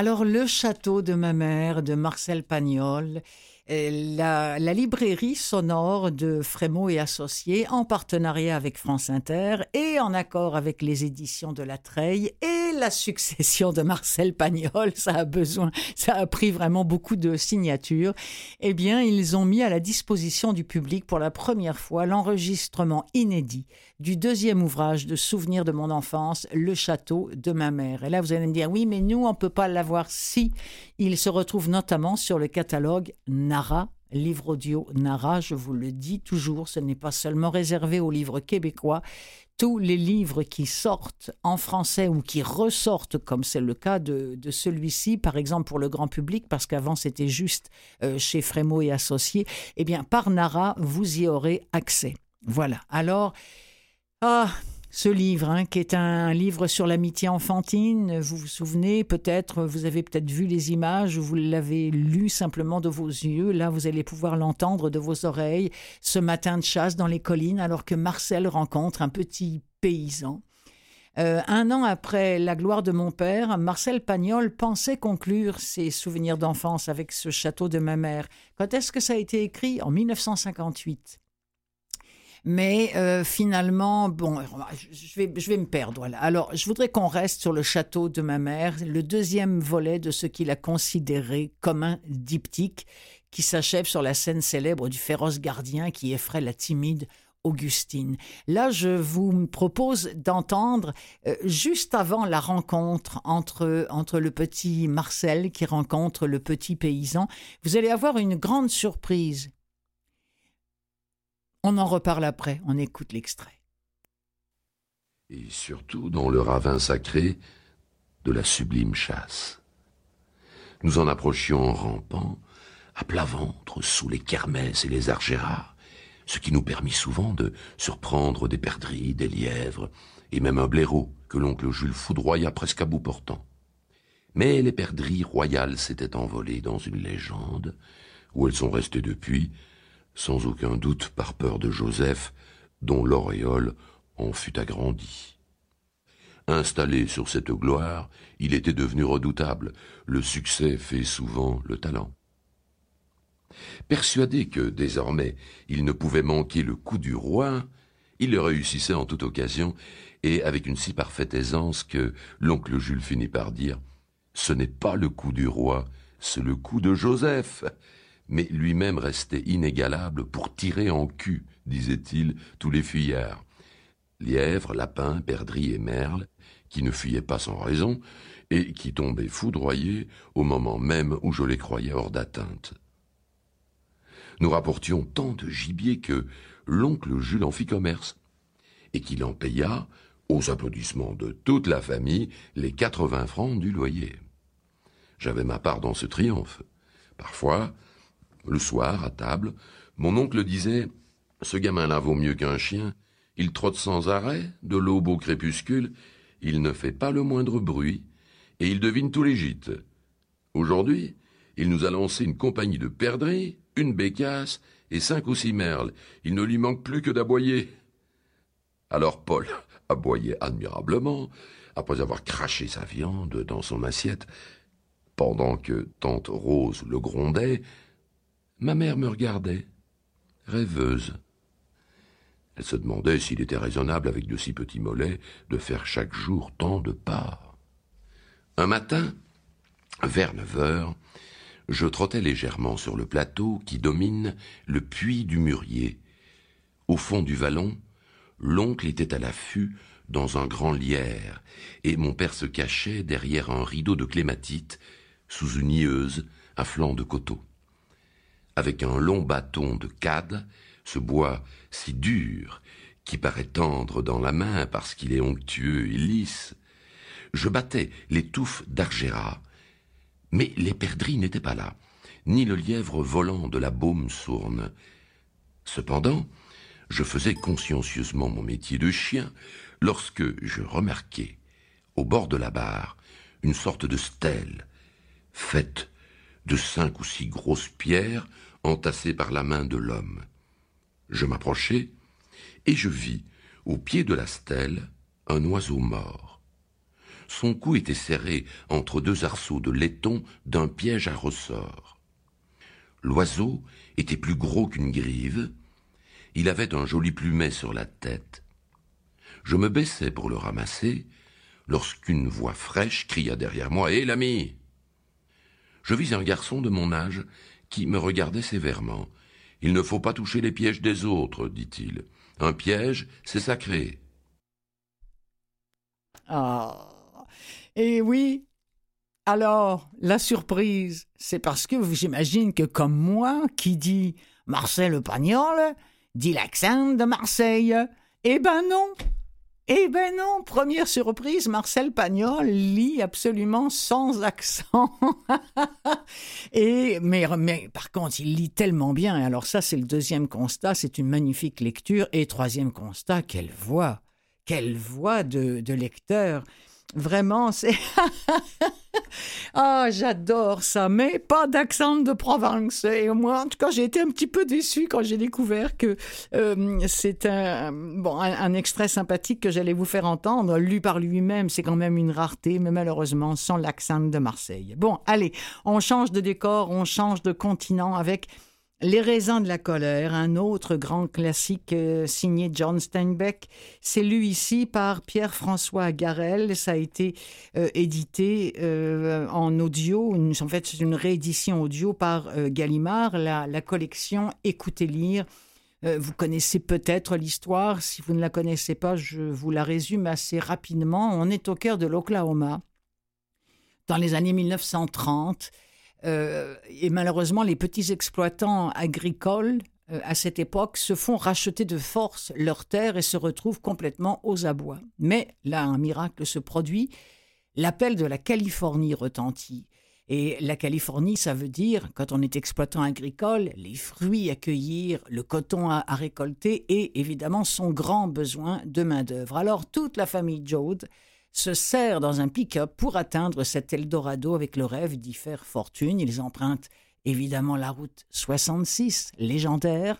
Alors, le château de ma mère de Marcel Pagnol, euh, la, librairie sonore de Frémaux et Associés en partenariat avec France Inter et en accord avec les éditions de La Treille et la succession de Marcel Pagnol, ça a besoin, ça a pris vraiment beaucoup de signatures. Eh bien, ils ont mis à la disposition du public pour la première fois l'enregistrement inédit du deuxième ouvrage de Souvenirs de mon enfance, Le château de ma mère. Et là, vous allez me dire, oui, mais nous, on ne peut pas l'avoir si. Il se retrouve notamment sur le catalogue Nara, livre audio Nara, je vous le dis toujours, ce n'est pas seulement réservé aux livres québécois. Tous les livres qui sortent en français ou qui ressortent, comme c'est le cas de, celui-ci, par exemple pour le grand public, parce qu'avant c'était juste euh, chez Frémaux et Associés, eh bien par Nara, vous y aurez accès. Voilà. Alors, ah, ce livre, hein, qui est un livre sur l'amitié enfantine, vous vous souvenez peut-être, vous avez peut-être vu les images, vous l'avez lu simplement de vos yeux, là vous allez pouvoir l'entendre de vos oreilles, ce matin de chasse dans les collines, alors que Marcel rencontre un petit paysan. Euh, un an après la gloire de mon père, Marcel Pagnol pensait conclure ses souvenirs d'enfance avec ce château de ma mère. Quand est-ce que ça a été écrit? En 1958. Mais euh, finalement, bon, je vais, je vais me perdre. Alors, je voudrais qu'on reste sur le château de ma mère, le deuxième volet de ce qu'il a considéré comme un diptyque qui s'achève sur la scène célèbre du féroce gardien qui effraie la timide Augustine. Là, je vous propose d'entendre, euh, juste avant la rencontre entre, entre le petit Marcel qui rencontre le petit paysan, vous allez avoir une grande surprise on en reparle après, on écoute l'extrait. Et surtout dans le ravin sacré de la sublime chasse. Nous en approchions en rampant, à plat ventre, sous les kermesses et les argéras, ce qui nous permit souvent de surprendre des perdrix, des lièvres, et même un blaireau que l'oncle Jules foudroya presque à bout portant. Mais les perdrix royales s'étaient envolées dans une légende, où elles sont restées depuis, sans aucun doute par peur de Joseph, dont l'auréole en fut agrandie. Installé sur cette gloire, il était devenu redoutable. Le succès fait souvent le talent. Persuadé que désormais il ne pouvait manquer le coup du roi, il le réussissait en toute occasion, et avec une si parfaite aisance que l'oncle Jules finit par dire Ce n'est pas le coup du roi, c'est le coup de Joseph mais lui-même restait inégalable pour tirer en cul, disait-il, tous les fuyards. Lièvres, lapins, perdrix et merles, qui ne fuyaient pas sans raison, et qui tombaient foudroyés au moment même où je les croyais hors d'atteinte. Nous rapportions tant de gibier que l'oncle Jules en fit commerce, et qu'il en paya, aux applaudissements de toute la famille, les quatre-vingts francs du loyer. J'avais ma part dans ce triomphe. Parfois, le soir, à table, mon oncle disait Ce gamin-là vaut mieux qu'un chien. Il trotte sans arrêt, de l'aube au crépuscule, il ne fait pas le moindre bruit, et il devine tous les gîtes. Aujourd'hui, il nous a lancé une compagnie de perdrix, une bécasse et cinq ou six merles. Il ne lui manque plus que d'aboyer. Alors Paul aboyait admirablement, après avoir craché sa viande dans son assiette, pendant que tante Rose le grondait, Ma mère me regardait, rêveuse. Elle se demandait s'il était raisonnable, avec de si petits mollets, de faire chaque jour tant de pas. Un matin, vers neuf heures, je trottais légèrement sur le plateau qui domine le puits du Murier. Au fond du vallon, l'oncle était à l'affût dans un grand lierre, et mon père se cachait derrière un rideau de clématite sous une nieuse à flanc de coteau. Avec un long bâton de cade, ce bois si dur qui paraît tendre dans la main parce qu'il est onctueux et lisse, je battais les touffes d'argéra, mais les perdrix n'étaient pas là, ni le lièvre volant de la baume sourne. Cependant, je faisais consciencieusement mon métier de chien lorsque je remarquai, au bord de la barre, une sorte de stèle, faite de cinq ou six grosses pierres entassées par la main de l'homme. Je m'approchai, et je vis, au pied de la stèle, un oiseau mort. Son cou était serré entre deux arceaux de laiton d'un piège à ressort. L'oiseau était plus gros qu'une grive, il avait un joli plumet sur la tête. Je me baissais pour le ramasser, lorsqu'une voix fraîche cria derrière moi Hé, l'ami Je vis un garçon de mon âge qui me regardait sévèrement. Il ne faut pas toucher les pièges des autres, dit-il. Un piège, c'est sacré. Ah. Et oui. Alors, la surprise, c'est parce que j'imagine que comme moi, qui dit Marcel le Pagnol, dit l'accent de Marseille. Eh ben non. Eh ben non, première surprise, Marcel Pagnol lit absolument sans accent. et mais, par contre, il lit tellement bien. Alors ça, c'est le deuxième constat, c'est une magnifique lecture. Et troisième constat, quelle voix, quelle voix de lecteur. Vraiment, c'est... ah, j'adore ça, mais pas d'accent de Provence. Et moi, en tout cas, j'ai été un petit peu déçu quand j'ai découvert que euh, c'est un, bon, un, extrait sympathique que j'allais vous faire entendre, lu par lui-même. C'est quand même une rareté, mais malheureusement, sans l'accent de Marseille. Bon, allez, on change de décor, on change de continent avec les raisins de la colère, un autre grand classique euh, signé John Steinbeck, c'est lu ici par Pierre-François Garel. Ça a été euh, édité euh, en audio, en fait c'est une réédition audio par Gallimard, la, la, collection Écoutez lire. vous connaissez peut-être l'histoire, si vous ne la connaissez pas, je vous la résume assez rapidement. On est au cœur de l'Oklahoma, dans les années 1930. Euh, et malheureusement, les petits exploitants agricoles euh, à cette époque se font racheter de force leurs terres et se retrouvent complètement aux abois. Mais là, un miracle se produit. L'appel de la Californie retentit. Et la Californie, ça veut dire, quand on est exploitant agricole, les fruits à cueillir, le coton à, récolter et évidemment son grand besoin de main-d'œuvre. Alors toute la famille Jode se serrent dans un pick-up pour atteindre cet Eldorado avec le rêve d'y faire fortune. Ils empruntent évidemment la route 66, légendaire,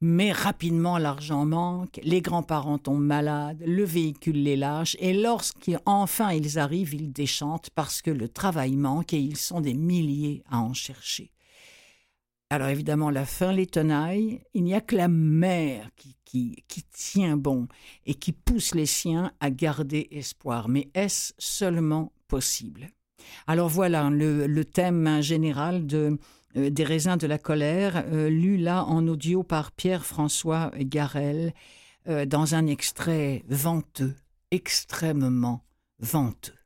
mais rapidement l'argent manque, les grands-parents tombent malades, le véhicule les lâche, et lorsqu'enfin ils arrivent, ils déchantent parce que le travail manque et ils sont des milliers à en chercher. Alors évidemment, la fin les tenaille. Il n'y a que la mère qui, qui, tient bon et qui pousse les siens à garder espoir. Mais est-ce seulement possible? Alors voilà le, thème général de, euh, des raisins de la colère, euh, lu là en audio par Pierre-François Garel euh, dans un extrait venteux, extrêmement venteux.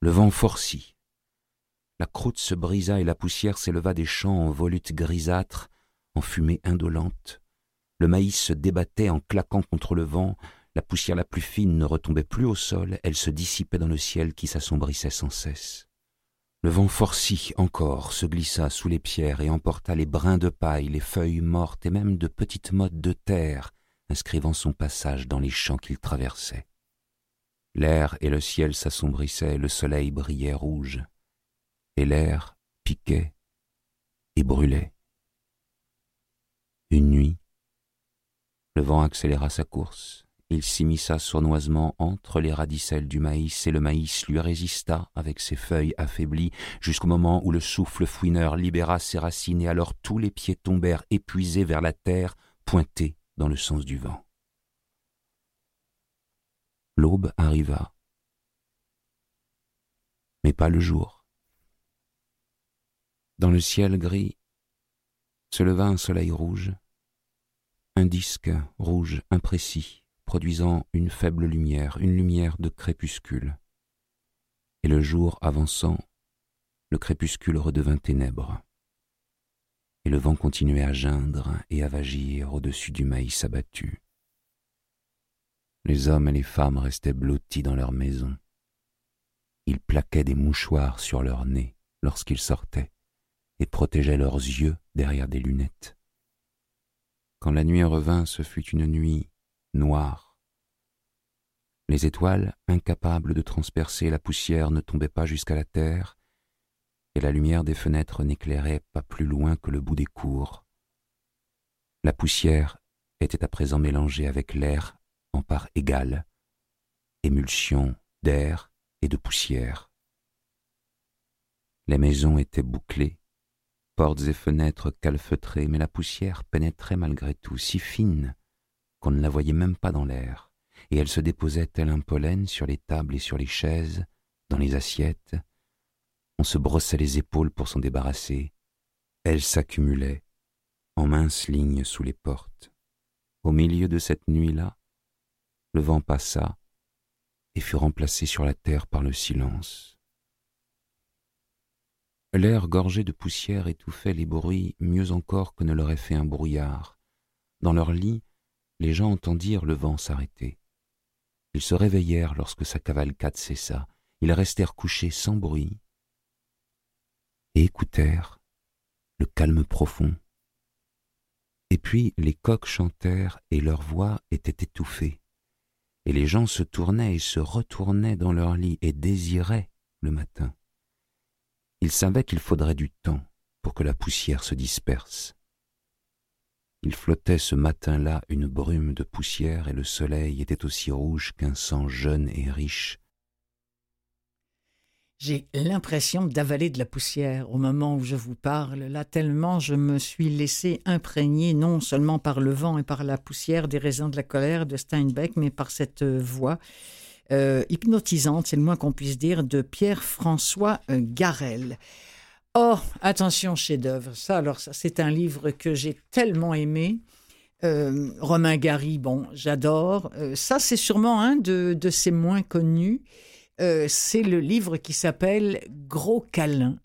Le vent forcit la croûte se brisa et la poussière s'éleva des champs en volutes grisâtres, en fumée indolente. Le maïs se débattait en claquant contre le vent, la poussière la plus fine ne retombait plus au sol, elle se dissipait dans le ciel qui s'assombrissait sans cesse. Le vent forci encore se glissa sous les pierres et emporta les brins de paille, les feuilles mortes et même de petites mottes de terre, inscrivant son passage dans les champs qu'il traversait. L'air et le ciel s'assombrissaient, le soleil brillait rouge et l'air piquait et brûlait. Une nuit, le vent accéléra sa course. Il s'immisça sournoisement entre les radicelles du maïs, et le maïs lui résista avec ses feuilles affaiblies, jusqu'au moment où le souffle fouineur libéra ses racines, et alors tous les pieds tombèrent épuisés vers la terre, pointés dans le sens du vent. L'aube arriva, mais pas le jour. Dans le ciel gris se leva un soleil rouge, un disque rouge imprécis, produisant une faible lumière, une lumière de crépuscule. Et le jour avançant, le crépuscule redevint ténèbres. Et le vent continuait à geindre et à vagir au-dessus du maïs abattu. Les hommes et les femmes restaient blottis dans leurs maisons. Ils plaquaient des mouchoirs sur leur nez lorsqu'ils sortaient et protégeaient leurs yeux derrière des lunettes. Quand la nuit revint, ce fut une nuit noire. Les étoiles, incapables de transpercer la poussière, ne tombaient pas jusqu'à la terre, et la lumière des fenêtres n'éclairait pas plus loin que le bout des cours. La poussière était à présent mélangée avec l'air en part égale, émulsion d'air et de poussière. Les maisons étaient bouclées, portes et fenêtres calfeutrées, mais la poussière pénétrait malgré tout si fine qu'on ne la voyait même pas dans l'air, et elle se déposait tel un pollen sur les tables et sur les chaises, dans les assiettes. On se brossait les épaules pour s'en débarrasser. Elle s'accumulait, en minces lignes sous les portes. Au milieu de cette nuit-là, le vent passa et fut remplacé sur la terre par le silence. L'air gorgé de poussière étouffait les bruits mieux encore que ne l'aurait fait un brouillard. Dans leur lit, les gens entendirent le vent s'arrêter. Ils se réveillèrent lorsque sa cavalcade cessa. Ils restèrent couchés sans bruit et écoutèrent le calme profond. Et puis les coqs chantèrent et leur voix était étouffée et les gens se tournaient et se retournaient dans leur lit et désiraient le matin. Ils savaient qu'il faudrait du temps pour que la poussière se disperse. Il flottait ce matin-là une brume de poussière et le soleil était aussi rouge qu'un sang jeune et riche j'ai l'impression d'avaler de la poussière au moment où je vous parle, là tellement je me suis laissé imprégner non seulement par le vent et par la poussière des raisins de la colère de Steinbeck, mais par cette voix euh, hypnotisante, c'est le moins qu'on puisse dire, de Pierre-François euh, Garel. Oh, attention, chef-d'œuvre. Ça, alors, ça, c'est un livre que j'ai tellement aimé. Euh, Romain Gary, bon, j'adore. ça, c'est sûrement un de, de ses moins connus. C'est le livre qui s'appelle Gros câlin.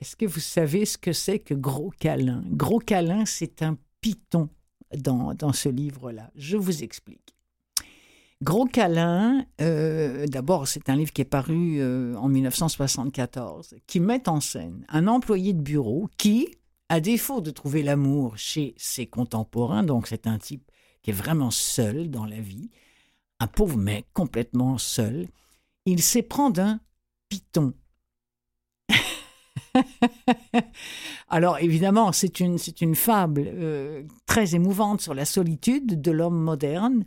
Est-ce que vous savez ce que c'est que Gros câlin? Gros câlin, c'est un python dans, dans ce livre-là. Je vous explique. Gros câlin, euh, d'abord, c'est un livre qui est paru euh, en 1974, qui met en scène un employé de bureau qui, à défaut de trouver l'amour chez ses contemporains, donc c'est un type qui est vraiment seul dans la vie, un pauvre mec complètement seul, il s'éprend d'un python. Alors évidemment, c'est une, fable euh, très émouvante sur la solitude de l'homme moderne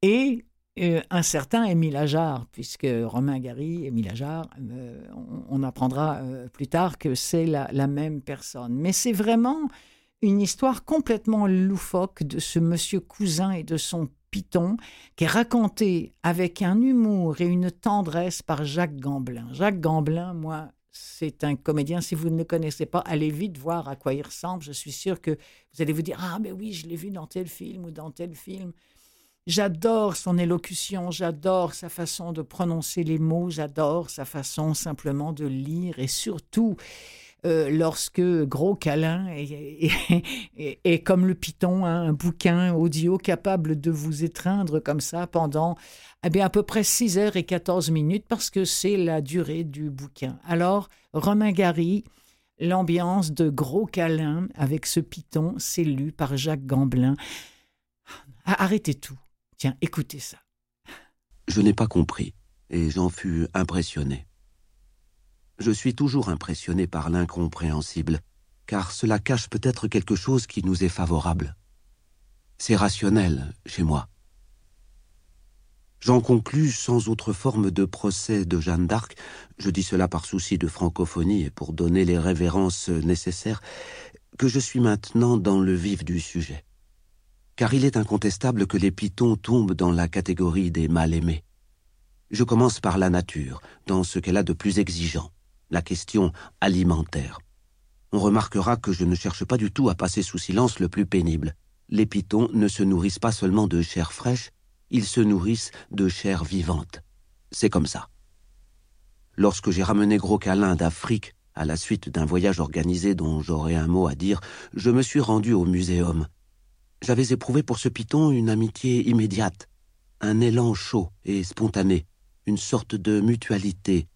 et euh, un certain Émile Ajar, puisque Romain Gary, Émile Ajar, euh, on, apprendra plus tard que c'est la, la, même personne. Mais c'est vraiment une histoire complètement loufoque de ce monsieur cousin et de son Python, qui est raconté avec un humour et une tendresse par Jacques Gamblin. Jacques Gamblin, moi, c'est un comédien. Si vous ne le connaissez pas, allez vite voir à quoi il ressemble. Je suis sûr que vous allez vous dire Ah, mais oui, je l'ai vu dans tel film ou dans tel film. J'adore son élocution, j'adore sa façon de prononcer les mots, j'adore sa façon simplement de lire et surtout, euh, lorsque Gros Câlin est, comme le Python, hein, un bouquin audio capable de vous étreindre comme ça pendant eh bien, à peu près 6 heures et 14 minutes parce que c'est la durée du bouquin. Alors, Romain Gary, l'ambiance de Gros Câlin avec ce Python, c'est lu par Jacques Gamblin. Ah, arrêtez tout. Tiens, écoutez ça. Je n'ai pas compris et j'en fus impressionné je suis toujours impressionné par l'incompréhensible, car cela cache peut-être quelque chose qui nous est favorable. C'est rationnel chez moi. J'en conclus sans autre forme de procès de Jeanne d'Arc, je dis cela par souci de francophonie et pour donner les révérences nécessaires, que je suis maintenant dans le vif du sujet car il est incontestable que les pitons tombent dans la catégorie des mal-aimés. Je commence par la nature, dans ce qu'elle a de plus exigeant, la question alimentaire. On remarquera que je ne cherche pas du tout à passer sous silence le plus pénible. Les pitons ne se nourrissent pas seulement de chair fraîche, ils se nourrissent de chair vivante. C'est comme ça. Lorsque j'ai ramené Gros Câlin d'Afrique, à la suite d'un voyage organisé dont j'aurai un mot à dire, je me suis rendu au muséum. J'avais éprouvé pour ce python une amitié immédiate, un élan chaud et spontané, une sorte de mutualité.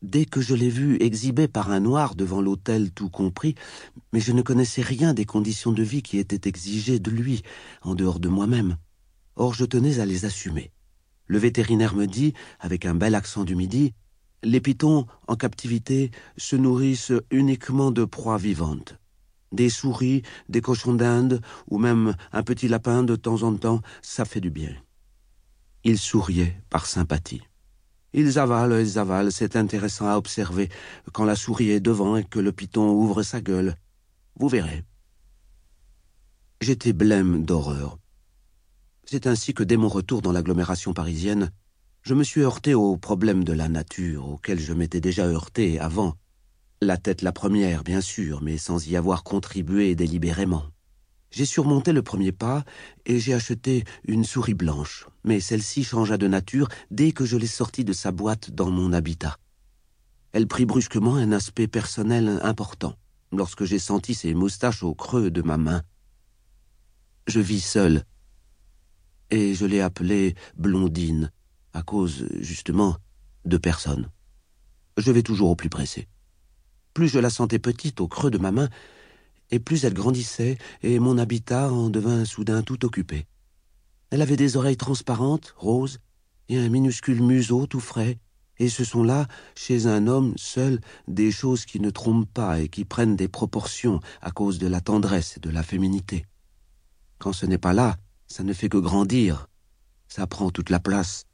Dès que je l'ai vu exhibé par un noir devant l'hôtel tout compris, mais je ne connaissais rien des conditions de vie qui étaient exigées de lui, en dehors de moi-même. Or je tenais à les assumer. Le vétérinaire me dit, avec un bel accent du midi, les pitons, en captivité, se nourrissent uniquement de proies vivantes. Des souris, des cochons d'Inde, ou même un petit lapin de temps en temps, ça fait du bien. Il souriait par sympathie. Ils avalent, ils avalent, c'est intéressant à observer quand la souris est devant et que le python ouvre sa gueule. Vous verrez. J'étais blême d'horreur. C'est ainsi que dès mon retour dans l'agglomération parisienne, je me suis heurté aux problèmes de la nature auxquels je m'étais déjà heurté avant. La tête la première, bien sûr, mais sans y avoir contribué délibérément. J'ai surmonté le premier pas et j'ai acheté une souris blanche, mais celle-ci changea de nature dès que je l'ai sortie de sa boîte dans mon habitat. Elle prit brusquement un aspect personnel important lorsque j'ai senti ses moustaches au creux de ma main. Je vis seul et je l'ai appelée Blondine à cause, justement, de personne. Je vais toujours au plus pressé. Plus je la sentais petite au creux de ma main, et plus elle grandissait, et mon habitat en devint soudain tout occupé. Elle avait des oreilles transparentes, roses, et un minuscule museau tout frais, et ce sont là, chez un homme seul, des choses qui ne trompent pas et qui prennent des proportions à cause de la tendresse et de la féminité. Quand ce n'est pas là, ça ne fait que grandir, ça prend toute la place.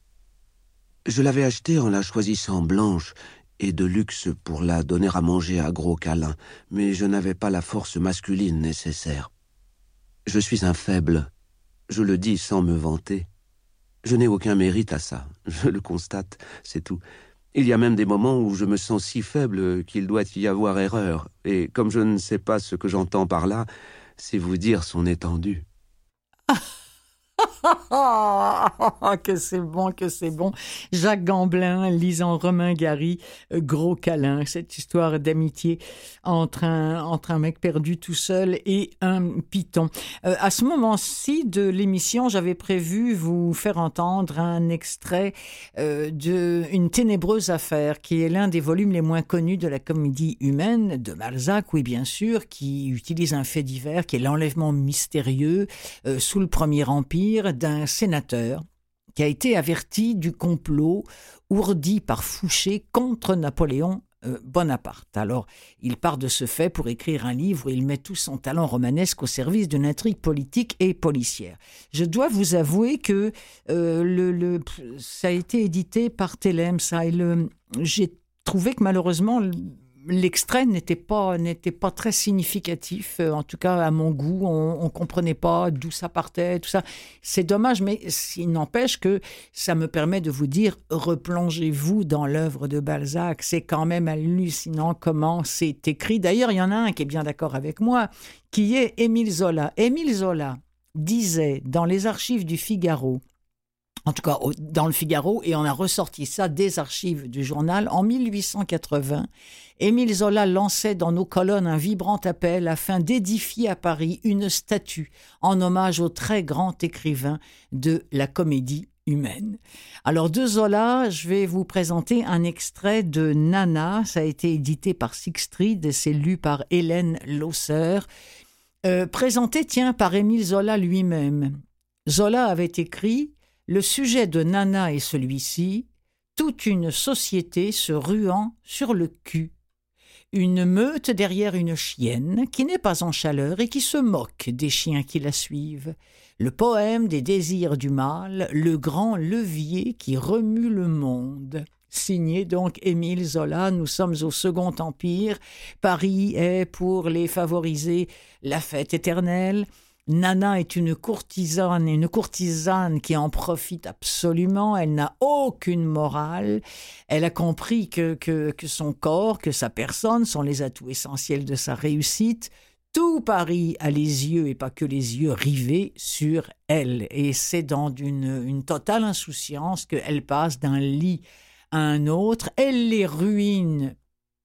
Je l'avais achetée en la choisissant blanche et de luxe pour la donner à manger à gros câlin, mais je n'avais pas la force masculine nécessaire. Je suis un faible, je le dis sans me vanter. Je n'ai aucun mérite à ça, je le constate, c'est tout. Il y a même des moments où je me sens si faible qu'il doit y avoir erreur, et comme je ne sais pas ce que j'entends par là, c'est vous dire son étendue. que c'est bon, que c'est bon. Jacques Gamblin lisant Romain Gary, euh, Gros câlin, cette histoire d'amitié entre un, entre un mec perdu tout seul et un python. Euh, à ce moment-ci de l'émission, j'avais prévu vous faire entendre un extrait euh, de Une ténébreuse affaire, qui est l'un des volumes les moins connus de la comédie humaine de Balzac, oui bien sûr, qui utilise un fait divers, qui est l'enlèvement mystérieux sous le Premier Empire d'un sénateur qui a été averti du complot ourdi par Fouché contre Napoléon euh, Bonaparte. Alors, il part de ce fait pour écrire un livre où il met tout son talent romanesque au service d'une intrigue politique et policière. Je dois vous avouer que euh, le, ça a été édité par Telem, ça, j'ai trouvé que malheureusement l'extrait n'était pas n'était pas très significatif, euh, en tout cas à mon goût. On, ne comprenait pas d'où ça partait, tout ça. C'est dommage, mais il n'empêche que ça me permet de vous dire replongez-vous dans l'œuvre de Balzac. C'est quand même hallucinant comment c'est écrit. D'ailleurs, il y en a un qui est bien d'accord avec moi, qui est Émile Zola. Émile Zola disait dans les archives du Figaro en tout cas dans le Figaro, et on a ressorti ça des archives du journal. En 1880, Émile Zola lançait dans nos colonnes un vibrant appel afin d'édifier à Paris une statue en hommage au très grand écrivain de la comédie humaine. Alors de Zola, je vais vous présenter un extrait de Nana, ça a été édité par Sixtrid et c'est lu par Hélène Losser, euh, présenté, tiens, par Émile Zola lui-même. Zola avait écrit le sujet de Nana est celui-ci, toute une société se ruant sur le cul. Une meute derrière une chienne qui n'est pas en chaleur et qui se moque des chiens qui la suivent. Le poème des désirs du mal, le grand levier qui remue le monde. Signé donc Émile Zola, nous sommes au Second Empire. Paris est, pour les favoriser, la fête éternelle. Nana est une courtisane, une courtisane qui en profite absolument. Elle n'a aucune morale. Elle a compris que, que, son corps, que sa personne sont les atouts essentiels de sa réussite. Tout Paris a les yeux, et pas que les yeux, rivés sur elle. Et c'est dans une, totale insouciance qu'elle passe d'un lit à un autre. Elle les ruine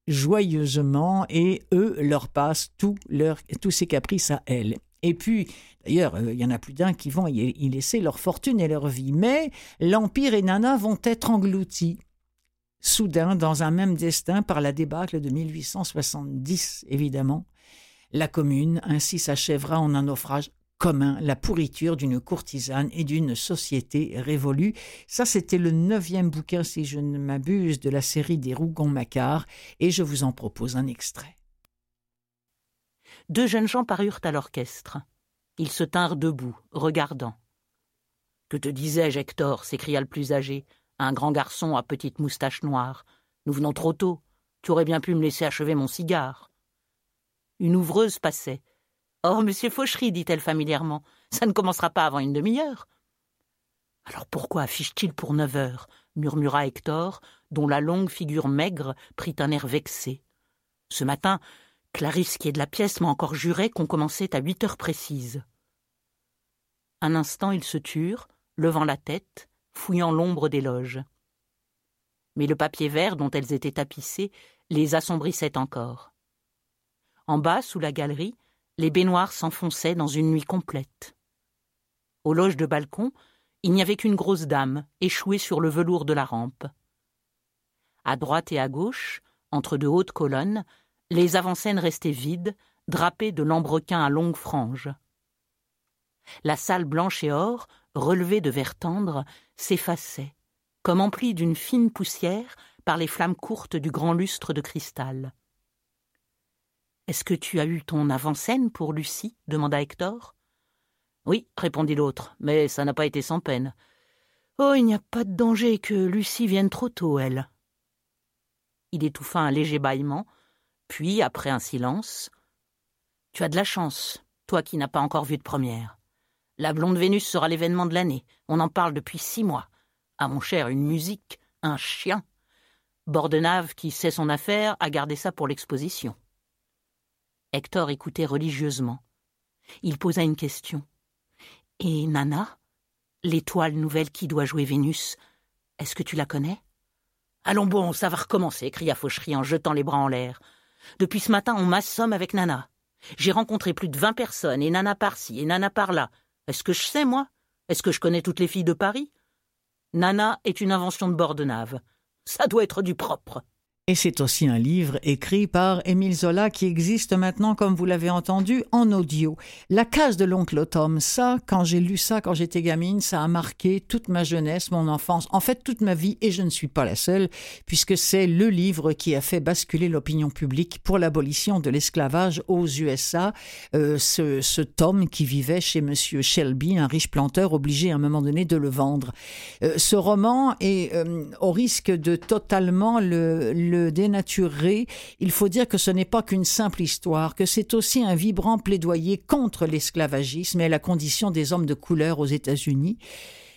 joyeusement et eux leur passent tous ces caprices à elle. Et puis, d'ailleurs, euh, il y en a plus d'un qui vont y, laisser leur fortune et leur vie. Mais l'Empire et Nana vont être engloutis, soudain, dans un même destin par la débâcle de 1870, évidemment. La commune ainsi s'achèvera en un naufrage commun, la pourriture d'une courtisane et d'une société révolue. Ça, c'était le neuvième bouquin, si je ne m'abuse, de la série des Rougon-Macquart, et je vous en propose un extrait. Deux jeunes gens parurent à l'orchestre. Ils se tinrent debout, regardant. Que te disais-je, Hector? s'écria le plus âgé, un grand garçon à petite moustache noire. Nous venons trop tôt. Tu aurais bien pu me laisser achever mon cigare. Une ouvreuse passait. Oh, monsieur Fauchery, dit-elle familièrement, ça ne commencera pas avant une demi-heure. Alors pourquoi affiche-t-il pour neuf heures? murmura Hector, dont la longue figure maigre prit un air vexé. Ce matin, Clarisse, qui est de la pièce, m'a encore juré qu'on commençait à huit heures précises. Un instant, ils se turent, levant la tête, fouillant l'ombre des loges. Mais le papier vert dont elles étaient tapissées les assombrissait encore. En bas, sous la galerie, les baignoires s'enfonçaient dans une nuit complète. Aux loges de balcon, il n'y avait qu'une grosse dame, échouée sur le velours de la rampe. À droite et à gauche, entre de hautes colonnes, les avant-scènes restaient vides, drapées de lambrequins à longues franges. La salle blanche et or, relevée de verre tendre, s'effaçait, comme emplie d'une fine poussière par les flammes courtes du grand lustre de cristal. Est-ce que tu as eu ton avant-scène pour Lucie? demanda Hector. Oui, répondit l'autre, mais ça n'a pas été sans peine. Oh, il n'y a pas de danger que Lucie vienne trop tôt, elle. Il étouffa un léger bâillement, puis, après un silence, Tu as de la chance, toi qui n'as pas encore vu de première. La blonde Vénus sera l'événement de l'année. On en parle depuis six mois. Ah, mon cher, une musique, un chien. Bordenave, qui sait son affaire, a gardé ça pour l'exposition. Hector écoutait religieusement. Il posa une question. Et Nana L'étoile nouvelle qui doit jouer Vénus, est-ce que tu la connais Allons bon, ça va recommencer, cria Fauchery en jetant les bras en l'air. Depuis ce matin, on m'assomme avec Nana. J'ai rencontré plus de vingt personnes, et Nana par-ci, et Nana par-là. Est-ce que je sais, moi? Est-ce que je connais toutes les filles de Paris? Nana est une invention de Bordenave. Ça doit être du propre. Et c'est aussi un livre écrit par Émile Zola qui existe maintenant, comme vous l'avez entendu, en audio. La case de l'oncle Automne, ça, quand j'ai lu ça quand j'étais gamine, ça a marqué toute ma jeunesse, mon enfance, en fait toute ma vie, et je ne suis pas la seule, puisque c'est le livre qui a fait basculer l'opinion publique pour l'abolition de l'esclavage aux USA. Euh, ce, ce, tome qui vivait chez Monsieur Shelby, un riche planteur obligé à un moment donné de le vendre. Euh, ce roman est euh, au risque de totalement le le dénaturer, il faut dire que ce n'est pas qu'une simple histoire, que c'est aussi un vibrant plaidoyer contre l'esclavagisme et la condition des hommes de couleur aux États-Unis.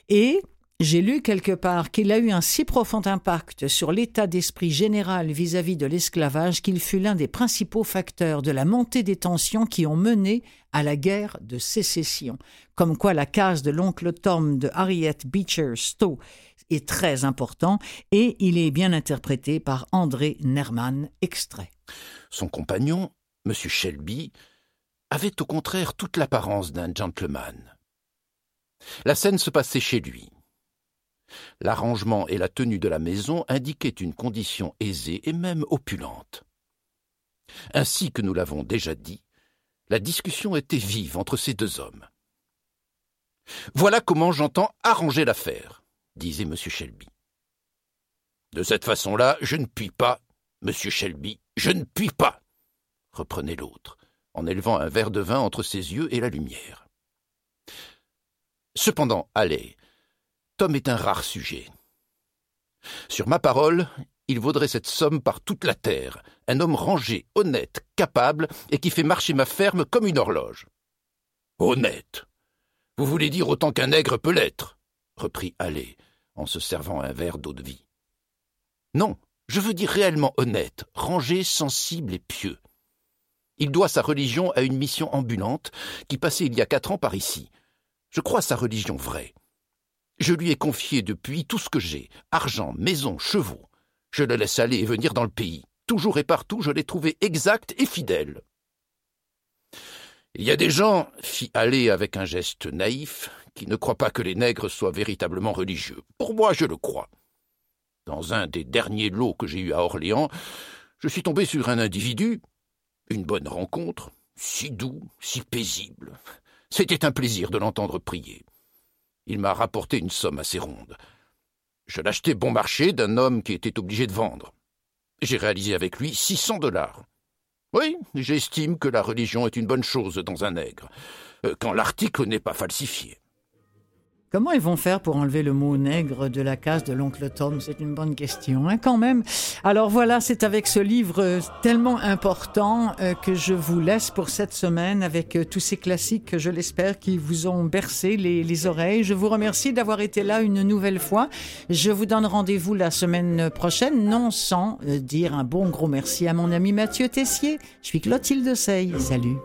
Et j'ai lu quelque part qu'il a eu un si profond impact sur l'état d'esprit général vis-à-vis de l'esclavage qu'il fut l'un des principaux facteurs de la montée des tensions qui ont mené à la guerre de sécession. Comme quoi la case de l'oncle Tom de Harriet Beecher Stowe est très important et il est bien interprété par André Nerman, extrait. Son compagnon, M. Shelby, avait au contraire toute l'apparence d'un gentleman. La scène se passait chez lui. L'arrangement et la tenue de la maison indiquaient une condition aisée et même opulente. Ainsi que nous l'avons déjà dit, la discussion était vive entre ces deux hommes. Voilà comment j'entends arranger l'affaire, disait M. Shelby. De cette façon-là, je ne puis pas, Monsieur Shelby, je ne puis pas, reprenait l'autre, en élevant un verre de vin entre ses yeux et la lumière. Cependant, allez, Tom est un rare sujet. Sur ma parole, il vaudrait cette somme par toute la terre, un homme rangé, honnête, capable, et qui fait marcher ma ferme comme une horloge. Honnête. Vous voulez dire autant qu'un nègre peut l'être, reprit Allais, en se servant un verre d'eau de vie. Non, je veux dire réellement honnête, rangé, sensible et pieux. Il doit sa religion à une mission ambulante qui passait il y a quatre ans par ici. Je crois sa religion vraie. Je lui ai confié depuis tout ce que j'ai, argent, maison, chevaux. Je le laisse aller et venir dans le pays. Toujours et partout, je l'ai trouvé exact et fidèle. Il y a des gens, fit aller avec un geste naïf, qui ne croient pas que les nègres soient véritablement religieux. Pour moi, je le crois. Dans un des derniers lots que j'ai eus à Orléans, je suis tombé sur un individu, une bonne rencontre, si doux, si paisible. C'était un plaisir de l'entendre prier. Il m'a rapporté une somme assez ronde. Je l'achetais bon marché d'un homme qui était obligé de vendre. J'ai réalisé avec lui six cents dollars. Oui, j'estime que la religion est une bonne chose dans un nègre, euh, quand l'article n'est pas falsifié. Comment ils vont faire pour enlever le mot nègre de la case de l'oncle Tom? C'est une bonne question, hein, quand même. Alors voilà, c'est avec ce livre euh, tellement important euh, que je vous laisse pour cette semaine avec euh, tous ces classiques que je l'espère qui vous ont bercé les, les, oreilles. Je vous remercie d'avoir été là une nouvelle fois. Je vous donne rendez-vous la semaine prochaine, non sans dire un bon gros merci à mon ami Mathieu Tessier. Je suis Clotilde Sey. Salut.